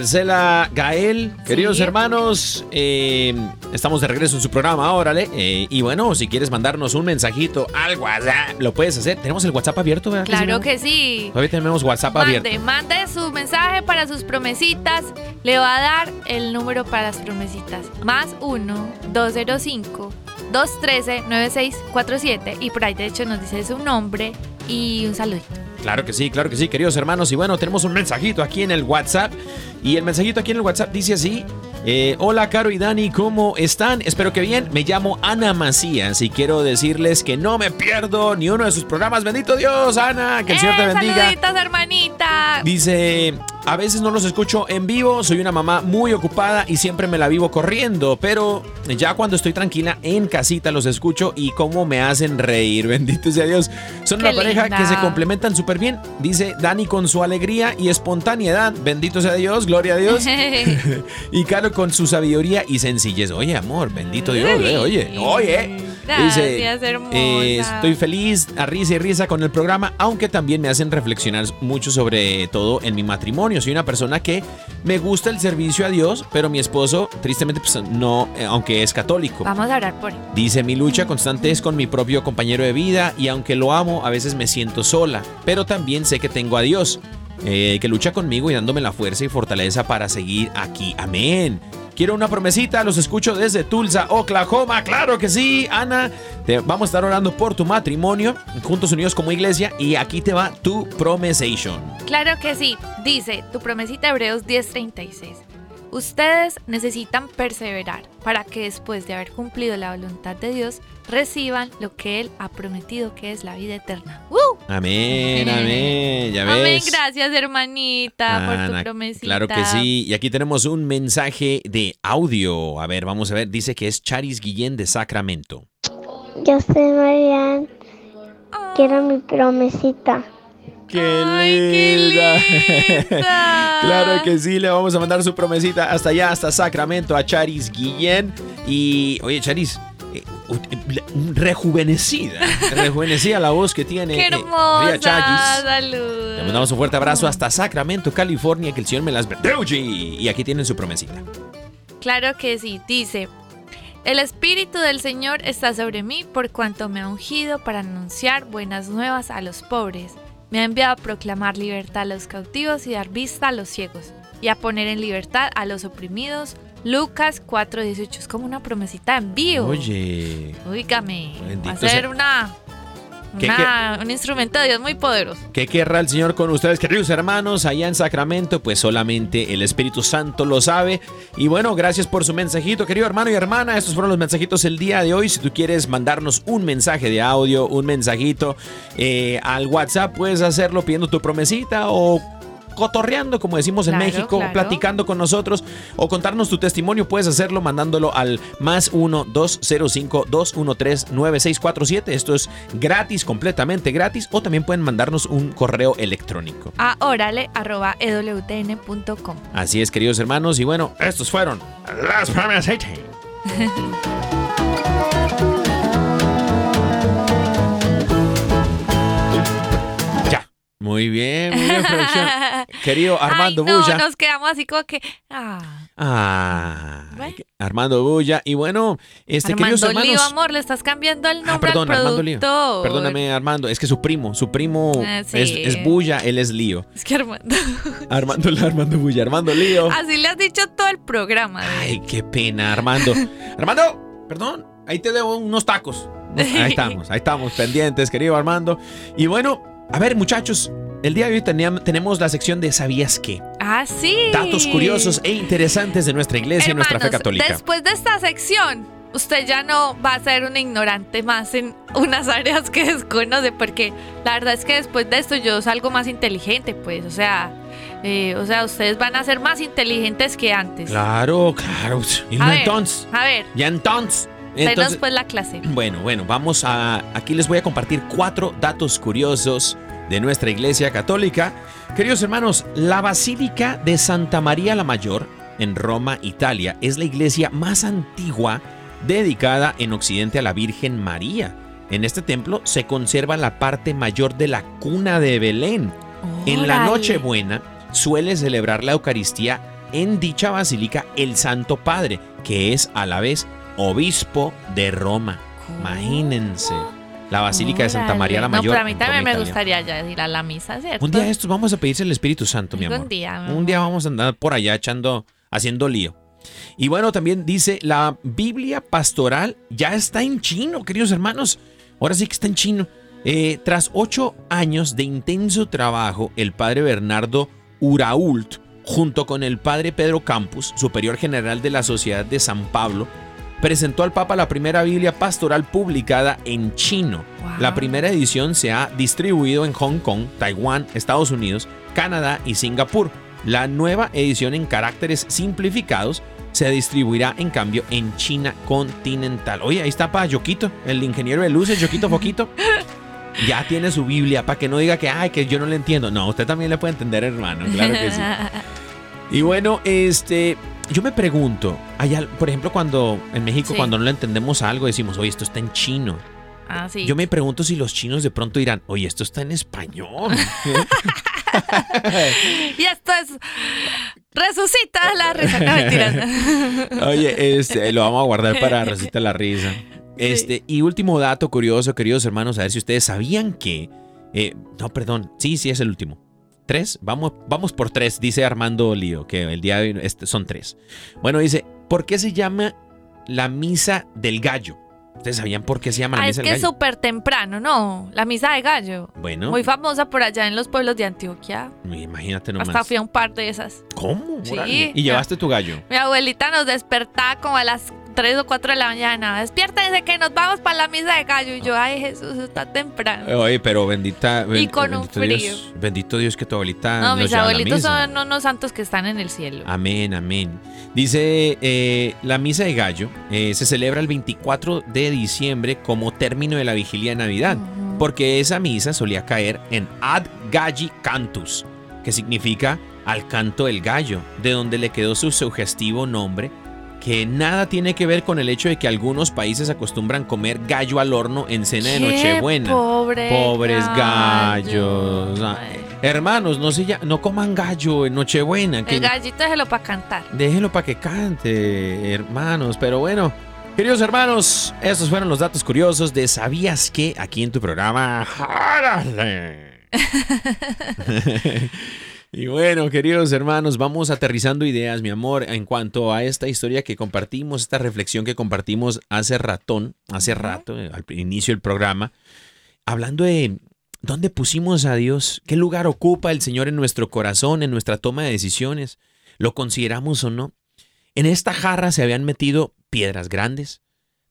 [SPEAKER 3] Marcela Gael, queridos
[SPEAKER 2] Sí.
[SPEAKER 3] hermanos, eh, estamos de regreso en su programa, órale. eh, y bueno, si quieres mandarnos un mensajito al WhatsApp, lo puedes hacer. Tenemos el WhatsApp abierto, ¿verdad?
[SPEAKER 2] Claro que sí.
[SPEAKER 3] Todavía tenemos WhatsApp abierto.
[SPEAKER 2] Mande, mande su mensaje para sus promesitas. Le va a dar el número para las promesitas. Más 1-205-213-9647. Y por ahí, de hecho, nos dice su nombre y un saludito.
[SPEAKER 3] Claro que sí, claro que sí, queridos hermanos. Y bueno, tenemos un mensajito aquí en el WhatsApp. Y el mensajito aquí en el WhatsApp dice así. eh, Hola, Caro y Dani, ¿cómo están? Espero que bien. Me llamo Ana Macías y quiero decirles que no me pierdo ni uno de sus programas. Bendito Dios, Ana, que el Señor te
[SPEAKER 2] ¡Eh,
[SPEAKER 3] bendiga.
[SPEAKER 2] Saluditos, hermanita.
[SPEAKER 3] Dice, a veces no los escucho en vivo, soy una mamá muy ocupada y siempre me la vivo corriendo, pero ya cuando estoy tranquila en casita los escucho y cómo me hacen reír, bendito sea Dios. Son
[SPEAKER 2] Qué
[SPEAKER 3] una pareja
[SPEAKER 2] linda.
[SPEAKER 3] que se complementan súper bien, dice Dani con su alegría y espontaneidad, bendito sea Dios, gloria a Dios. y Caro con su sabiduría y sencillez. Oye, amor, bendito Dios, eh, oye, oye.
[SPEAKER 2] Gracias, hermosa.
[SPEAKER 3] eh, estoy feliz, a risa y risa con el programa, aunque también me hacen reflexionar mucho sobre todo en mi matrimonio. Soy una persona que me gusta el servicio a Dios, pero mi esposo, tristemente, pues no, eh, aunque es católico.
[SPEAKER 2] Vamos a orar por él.
[SPEAKER 3] Dice, mi lucha constante es con mi propio compañero de vida y aunque lo amo, a veces me siento sola, pero también sé que tengo a Dios, eh, que lucha conmigo y dándome la fuerza y fortaleza para seguir aquí. Amén. Quiero una promesita, los escucho desde Tulsa, Oklahoma. Claro que sí, Ana. Te vamos a estar orando por tu matrimonio, juntos unidos como iglesia, y aquí te va tu promesation.
[SPEAKER 2] Claro que sí. Dice tu promesita Hebreos 10:36. Ustedes necesitan perseverar para que después de haber cumplido la voluntad de Dios reciban lo que Él ha prometido que es la vida eterna. ¡Uh!
[SPEAKER 3] Amén, amén. Ya ves.
[SPEAKER 2] Amén, gracias hermanita por tu promesita.
[SPEAKER 3] Claro que sí. Y aquí tenemos un mensaje de audio. A ver, vamos a ver. Dice que es Charis Guillén de Sacramento.
[SPEAKER 5] Yo soy Marian. Quiero mi promesita.
[SPEAKER 3] ¡Qué
[SPEAKER 2] Ay, qué linda.
[SPEAKER 3] claro que sí, le vamos a mandar su promesita hasta allá, hasta Sacramento, a Charis Guillén. Y, oye, Charis, eh, u- rejuvenecida, rejuvenecida la voz que tiene.
[SPEAKER 2] Qué
[SPEAKER 3] eh,
[SPEAKER 2] hermosa.
[SPEAKER 3] Ria Charis. Le
[SPEAKER 2] Salud.
[SPEAKER 3] mandamos un fuerte abrazo hasta Sacramento, California, que el Señor me las bendiga. Y aquí tienen su promesita.
[SPEAKER 2] Claro que sí, dice, el Espíritu del Señor está sobre mí por cuanto me ha ungido para anunciar buenas nuevas a los pobres. Me ha enviado a proclamar libertad a los cautivos y dar vista a los ciegos, y a poner en libertad a los oprimidos. Lucas 4:18 es como una promesita en vivo.
[SPEAKER 3] Oye.
[SPEAKER 2] Oígame, va
[SPEAKER 3] Bendito
[SPEAKER 2] a ser
[SPEAKER 3] sea-
[SPEAKER 2] una,
[SPEAKER 3] ¿Qué-
[SPEAKER 2] una- un instrumento de Dios muy poderoso.
[SPEAKER 3] ¿Qué querrá el Señor con ustedes, queridos hermanos, allá en Sacramento? Pues solamente el Espíritu Santo lo sabe. Y bueno, gracias por su mensajito, querido hermano y hermana. Estos fueron los mensajitos el día de hoy. Si tú quieres mandarnos un mensaje de audio, un mensajito eh, al WhatsApp, puedes hacerlo pidiendo tu promesita o cotorreando, como decimos en
[SPEAKER 2] Claro,
[SPEAKER 3] México,
[SPEAKER 2] claro.
[SPEAKER 3] platicando con nosotros o contarnos tu testimonio, puedes hacerlo mandándolo al más 1-205-213-9647. Esto es gratis, completamente gratis, o también pueden mandarnos un correo electrónico.
[SPEAKER 2] A orale arroba E ewtn.com.
[SPEAKER 3] Así es, queridos hermanos, y bueno, estos fueron las promesas. Muy bien, muy bien, producción. Querido Armando
[SPEAKER 2] Ay, no,
[SPEAKER 3] Bulla.
[SPEAKER 2] nos quedamos así como que. Ah.
[SPEAKER 3] Ah,
[SPEAKER 2] Bueno.
[SPEAKER 3] Armando Bulla. Y bueno, este, queridos
[SPEAKER 2] Armando
[SPEAKER 3] hermanos.
[SPEAKER 2] Lío, amor, le estás cambiando el nombre
[SPEAKER 3] Ah, perdón,
[SPEAKER 2] al
[SPEAKER 3] Armando Lío. Perdóname, Armando. Es que su primo, su primo
[SPEAKER 2] Ah, sí.
[SPEAKER 3] es, es Bulla, él es Lío.
[SPEAKER 2] Es que Armando.
[SPEAKER 3] Armando, Armando Bulla, Armando Lío.
[SPEAKER 2] Así le has dicho todo el programa.
[SPEAKER 3] Ay, qué pena, Armando. Armando, perdón, ahí te debo unos tacos. Ahí estamos, ahí estamos, pendientes, querido Armando. Y bueno, a ver, muchachos, el día de hoy tenemos la sección de ¿Sabías qué?
[SPEAKER 2] Ah, sí.
[SPEAKER 3] Datos curiosos e interesantes de nuestra iglesia y nuestra fe católica.
[SPEAKER 2] Después de esta sección, usted ya no va a ser un ignorante más en unas áreas que desconoce, porque la verdad es que después de esto yo salgo más inteligente, pues, o sea, eh, o sea, ustedes van a ser más inteligentes que antes.
[SPEAKER 3] Claro, claro. Y
[SPEAKER 2] A
[SPEAKER 3] no
[SPEAKER 2] ver,
[SPEAKER 3] entonces.
[SPEAKER 2] a ver,
[SPEAKER 3] Ya entonces. Entonces,
[SPEAKER 2] pues la clase.
[SPEAKER 3] Bueno, bueno, vamos a. Aquí les voy a compartir cuatro datos curiosos de nuestra iglesia católica. Queridos hermanos, la Basílica de Santa María la Mayor, en Roma, Italia, es la iglesia más antigua dedicada en Occidente a la Virgen María. En este templo se conserva la parte mayor de la cuna de Belén. En la. Nochebuena suele celebrar la Eucaristía en dicha basílica el Santo Padre, que es a la vez obispo de Roma. Imagínense. La Basílica de Santa. María la
[SPEAKER 2] No,
[SPEAKER 3] Mayor.
[SPEAKER 2] pero a mí también me
[SPEAKER 3] Italia.
[SPEAKER 2] gustaría ya ir a la misa, ¿cierto?
[SPEAKER 3] Un día de estos vamos a pedirse el Espíritu Santo, mi amor.
[SPEAKER 2] día, mi
[SPEAKER 3] Un día vamos a andar por allá echando, haciendo lío. Y bueno, también dice, la Biblia pastoral ya está en chino, queridos hermanos. Ahora sí que está en chino. Eh, tras ocho años de intenso trabajo, el padre Bernardo Urault, junto con el padre Pedro Campus, superior general de la Sociedad de San Pablo, presentó al Papa la primera Biblia pastoral publicada en chino.
[SPEAKER 2] Wow.
[SPEAKER 3] La primera edición se ha distribuido en Hong Kong, Taiwán, Estados Unidos, Canadá y Singapur. La nueva edición en caracteres simplificados se distribuirá en cambio en China continental. Oye, ahí está para Yoquito, el ingeniero de luces, Yoquito Foquito. Ya tiene su Biblia, para que no diga que, ay, que yo no le entiendo. No, usted también le puede entender, hermano, claro que sí. Y bueno, este, yo me pregunto, allá, por ejemplo, cuando en México,
[SPEAKER 2] Sí.
[SPEAKER 3] cuando no le entendemos algo, decimos, oye, esto está en chino.
[SPEAKER 2] Ah, sí.
[SPEAKER 3] Yo me pregunto si los chinos de pronto dirán, oye, esto está en español.
[SPEAKER 2] Y esto es. Resucita la risa. No, mentiras.
[SPEAKER 3] oye, este, lo vamos a guardar para recita la risa. Este, y último dato curioso, queridos hermanos, a ver si ustedes sabían que. eh, no, perdón, sí, sí es el último. ¿Tres? Vamos, vamos por tres, dice Armando Lío, que el día de hoy este, son tres. Bueno, dice, ¿por qué se llama la misa del gallo? ¿Ustedes sabían por qué se llama la
[SPEAKER 2] Ah, es
[SPEAKER 3] misa
[SPEAKER 2] que
[SPEAKER 3] del
[SPEAKER 2] es
[SPEAKER 3] gallo?
[SPEAKER 2] súper temprano, ¿no? La misa de gallo.
[SPEAKER 3] Bueno,
[SPEAKER 2] Muy famosa por allá en los pueblos de Antioquia.
[SPEAKER 3] imagínate nomás.
[SPEAKER 2] Hasta fui a un par de esas.
[SPEAKER 3] ¿Cómo?
[SPEAKER 2] Sí.
[SPEAKER 3] ¿Y llevaste tu gallo?
[SPEAKER 2] Mi abuelita nos despertaba como a las 3 o 4 de la mañana. Despiértense que nos vamos para la misa de gallo. Y yo, ay, Jesús, está temprano.
[SPEAKER 3] Oye, pero bendita.
[SPEAKER 2] Y
[SPEAKER 3] ben-
[SPEAKER 2] con un frío.
[SPEAKER 3] Dios, bendito Dios que tu abuelita.
[SPEAKER 2] No,
[SPEAKER 3] nos
[SPEAKER 2] mis abuelitos son unos santos que están en el cielo.
[SPEAKER 3] Amén, amén. Dice, eh, la misa de gallo eh, se celebra el 24 de diciembre como término de la vigilia de Navidad, porque esa misa solía caer en Ad Galli Cantus, que significa al canto del gallo, de donde le quedó su sugestivo nombre, que nada tiene que ver con el hecho de que algunos países acostumbran comer gallo al horno en cena de Nochebuena.
[SPEAKER 2] Pobre
[SPEAKER 3] Pobres
[SPEAKER 2] gallo.
[SPEAKER 3] gallos. Ah. Hermanos, no, se ya- no coman gallo en Nochebuena. que-
[SPEAKER 2] El gallito déjelo para cantar.
[SPEAKER 3] Déjenlo para que cante, hermanos. Pero bueno, queridos hermanos, estos fueron los datos curiosos de ¿Sabías que? Aquí en tu programa. Y bueno, queridos hermanos, vamos aterrizando ideas, mi amor, en cuanto a esta historia que compartimos, esta reflexión que compartimos hace ratón, hace rato, eh, al inicio del programa, hablando de dónde pusimos a Dios, qué lugar ocupa el Señor en nuestro corazón, en nuestra toma de decisiones. ¿Lo consideramos o no? En esta jarra se habían metido piedras grandes,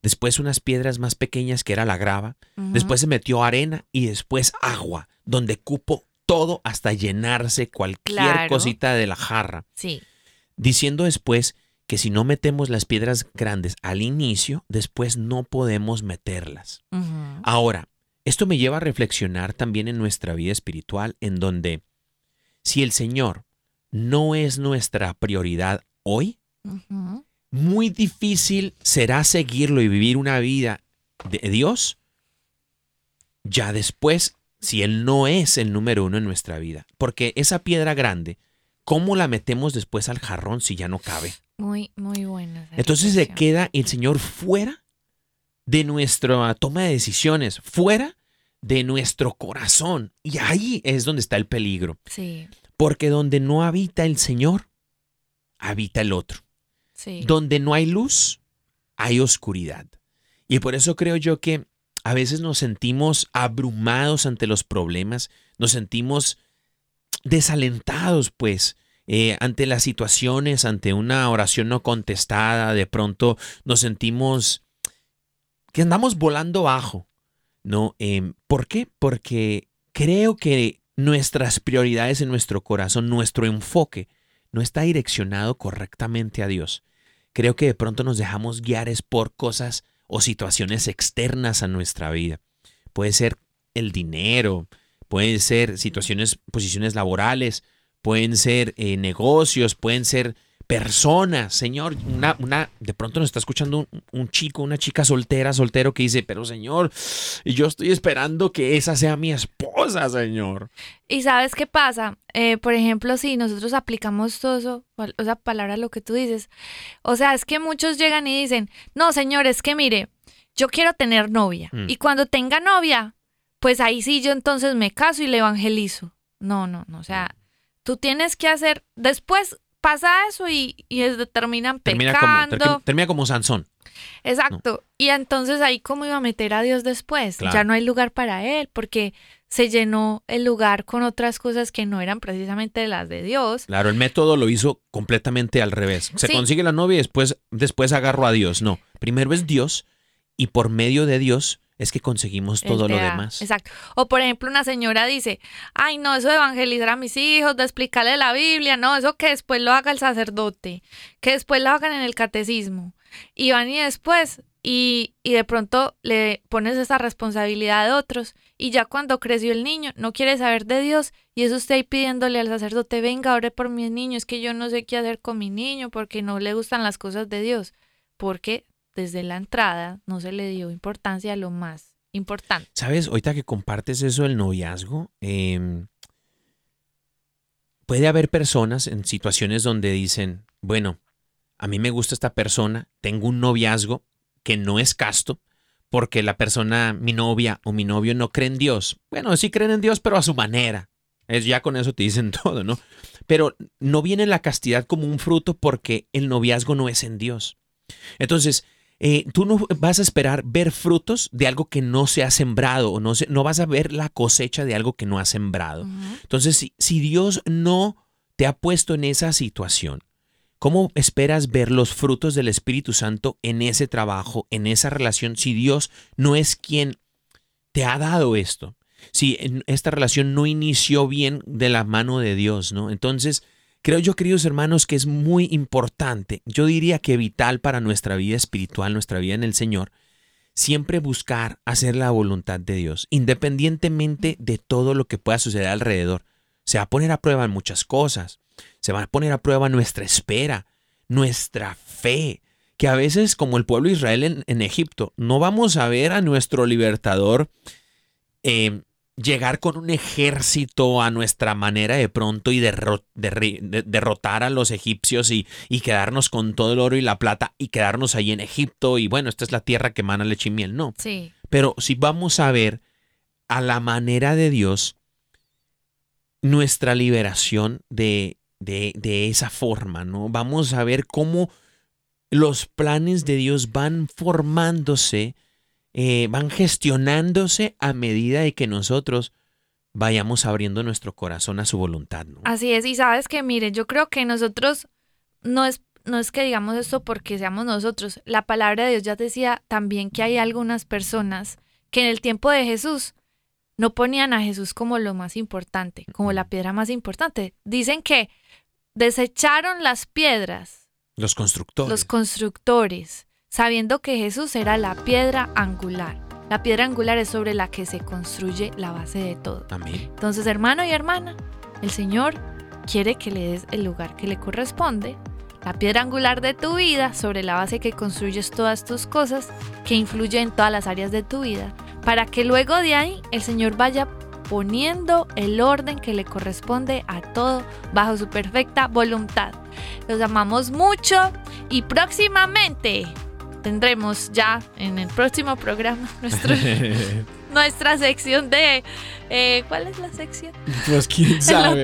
[SPEAKER 3] después unas piedras más pequeñas que era la grava, después se metió arena y después agua, donde cupo todo hasta llenarse cualquier
[SPEAKER 2] Claro.
[SPEAKER 3] cosita de la jarra,
[SPEAKER 2] Sí.
[SPEAKER 3] diciendo después que si no metemos las piedras grandes al inicio, después no podemos meterlas. Ahora, esto me lleva a reflexionar también en nuestra vida espiritual, en donde si el Señor no es nuestra prioridad hoy, muy difícil será seguirlo y vivir una vida de Dios ya después, si Él no es el número uno en nuestra vida. Porque esa piedra grande, ¿cómo la metemos después al jarrón si ya no cabe?
[SPEAKER 2] Muy, muy buena.
[SPEAKER 3] Entonces se queda el Señor fuera de nuestra toma de decisiones, fuera de nuestro corazón. Y ahí es donde está el peligro.
[SPEAKER 2] Sí,
[SPEAKER 3] Porque donde no habita el Señor, habita el otro.
[SPEAKER 2] sí.
[SPEAKER 3] Donde no hay luz, hay oscuridad. Y por eso creo yo que a veces nos sentimos abrumados ante los problemas, nos sentimos desalentados, pues, eh, ante las situaciones, ante una oración no contestada, de pronto nos sentimos que andamos volando bajo, ¿no? Em, ¿Por qué? Porque creo que nuestras prioridades en nuestro corazón, nuestro enfoque, no está direccionado correctamente a Dios. Creo que de pronto nos dejamos guiar por cosas o situaciones externas a nuestra vida. Puede ser el dinero, pueden ser situaciones, posiciones laborales, pueden ser eh, negocios, pueden ser personas, Señor, una, una, de pronto nos está escuchando un, un, chico, una chica soltera, soltero que dice, pero Señor, yo estoy esperando que esa sea mi esposa, Señor.
[SPEAKER 2] Y sabes qué pasa, eh, por ejemplo, si nosotros aplicamos todo eso, esa palabra, lo que tú dices, o sea, es que muchos llegan y dicen, no, Señor, es que mire, yo quiero tener novia, mm. y cuando tenga novia, pues ahí sí yo entonces me caso y le evangelizo. No, no, no, o sea, tú tienes que hacer, después pasa eso y, y terminan
[SPEAKER 3] termina
[SPEAKER 2] pecando.
[SPEAKER 3] Como, termina como Sansón.
[SPEAKER 2] Exacto. Y entonces ahí cómo iba a meter a Dios después. Claro. Ya no hay lugar para él porque se llenó el lugar con otras cosas que no eran precisamente las de Dios.
[SPEAKER 3] Claro, el método lo hizo completamente al revés. Se sí. consigue la novia y después, después agarro a Dios. No, primero es Dios y por medio de Dios es que conseguimos todo lo demás.
[SPEAKER 2] Exacto. O por ejemplo, una señora dice, ay, no, eso de evangelizar a mis hijos, de explicarle la Biblia, no, eso que después lo haga el sacerdote, que después lo hagan en el catecismo. Y van y después, y, y de pronto le pones esa responsabilidad de otros, y ya cuando creció el niño, no quiere saber de Dios, y eso usted ahí pidiéndole al sacerdote, venga, ore por mi niño, es que yo no sé qué hacer con mi niño, porque no le gustan las cosas de Dios, porque desde la entrada no se le dio importancia a lo más importante.
[SPEAKER 3] ¿Sabes? Ahorita que compartes eso del noviazgo, eh, puede haber personas en situaciones donde dicen, bueno, a mí me gusta esta persona, tengo un noviazgo que no es casto, porque la persona, mi novia o mi novio no cree en Dios. Bueno, sí creen en Dios, pero a su manera. Es ya con eso te dicen todo, ¿no? Pero no viene la castidad como un fruto porque el noviazgo no es en Dios. Entonces, eh, tú no vas a esperar ver frutos de algo que no se ha sembrado o no, se, no vas a ver la cosecha de algo que no ha sembrado. Uh -huh. Entonces, si, si, Dios no te ha puesto en esa situación, ¿cómo esperas ver los frutos del Espíritu Santo en ese trabajo, en esa relación, si Dios no es quien te ha dado esto? Si esta relación no inició bien de la mano de Dios, ¿no? Entonces, Creo yo, queridos hermanos, que es muy importante, yo diría que vital para nuestra vida espiritual, nuestra vida en el Señor, siempre buscar hacer la voluntad de Dios, independientemente de todo lo que pueda suceder alrededor. Se va a poner a prueba muchas cosas, se va a poner a prueba nuestra espera, nuestra fe, que a veces como el pueblo de Israel en, en Egipto, no vamos a ver a nuestro libertador eh, llegar con un ejército a nuestra manera de pronto y derro de de derrotar a los egipcios y, y, quedarnos con todo el oro y la plata y quedarnos ahí en Egipto y bueno, esta es la tierra que emana leche y miel, no.
[SPEAKER 2] Sí.
[SPEAKER 3] Pero si vamos a ver a la manera de Dios nuestra liberación de, de, de esa forma, ¿no? Vamos a ver cómo los planes de Dios van formándose eh, van gestionándose a medida de que nosotros vayamos abriendo nuestro corazón a su voluntad. ¿no?
[SPEAKER 2] Así es, y sabes que, mire, yo creo que nosotros no es, no es que digamos esto porque seamos nosotros. La palabra de Dios ya decía también que hay algunas personas que en el tiempo de Jesús no ponían a Jesús como lo más importante, como la piedra más importante. Dicen que desecharon las piedras.
[SPEAKER 3] Los constructores.
[SPEAKER 2] Los constructores sabiendo que Jesús era la piedra angular. La piedra angular es sobre la que se construye la base de todo.
[SPEAKER 3] Amén.
[SPEAKER 2] Entonces, hermano y hermana, el Señor quiere que le des el lugar que le corresponde, la piedra angular de tu vida, sobre la base que construyes todas tus cosas, que influye en todas las áreas de tu vida, para que luego de ahí el Señor vaya poniendo el orden que le corresponde a todo bajo su perfecta voluntad. Los amamos mucho y próximamente tendremos ya en el próximo programa nuestro, nuestra sección de... Eh, ¿Cuál es la sección?
[SPEAKER 3] Pues quién sabe.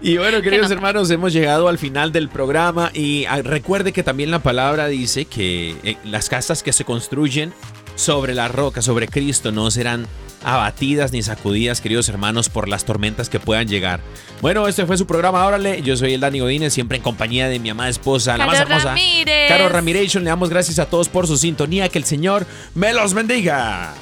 [SPEAKER 3] Y bueno, queridos no. hermanos, hemos llegado al final del programa y ah, recuerde que también la palabra dice que eh, las casas que se construyen sobre la roca, sobre Cristo, no serán abatidas ni sacudidas, queridos hermanos, por las tormentas que puedan llegar. Bueno, este fue su programa, órale. Yo soy el Dani Godínez, siempre en compañía de mi amada esposa, la más hermosa.
[SPEAKER 2] Ramírez.
[SPEAKER 3] Caro Ramírez. Le damos gracias a todos por su sintonía. Que el Señor me los bendiga.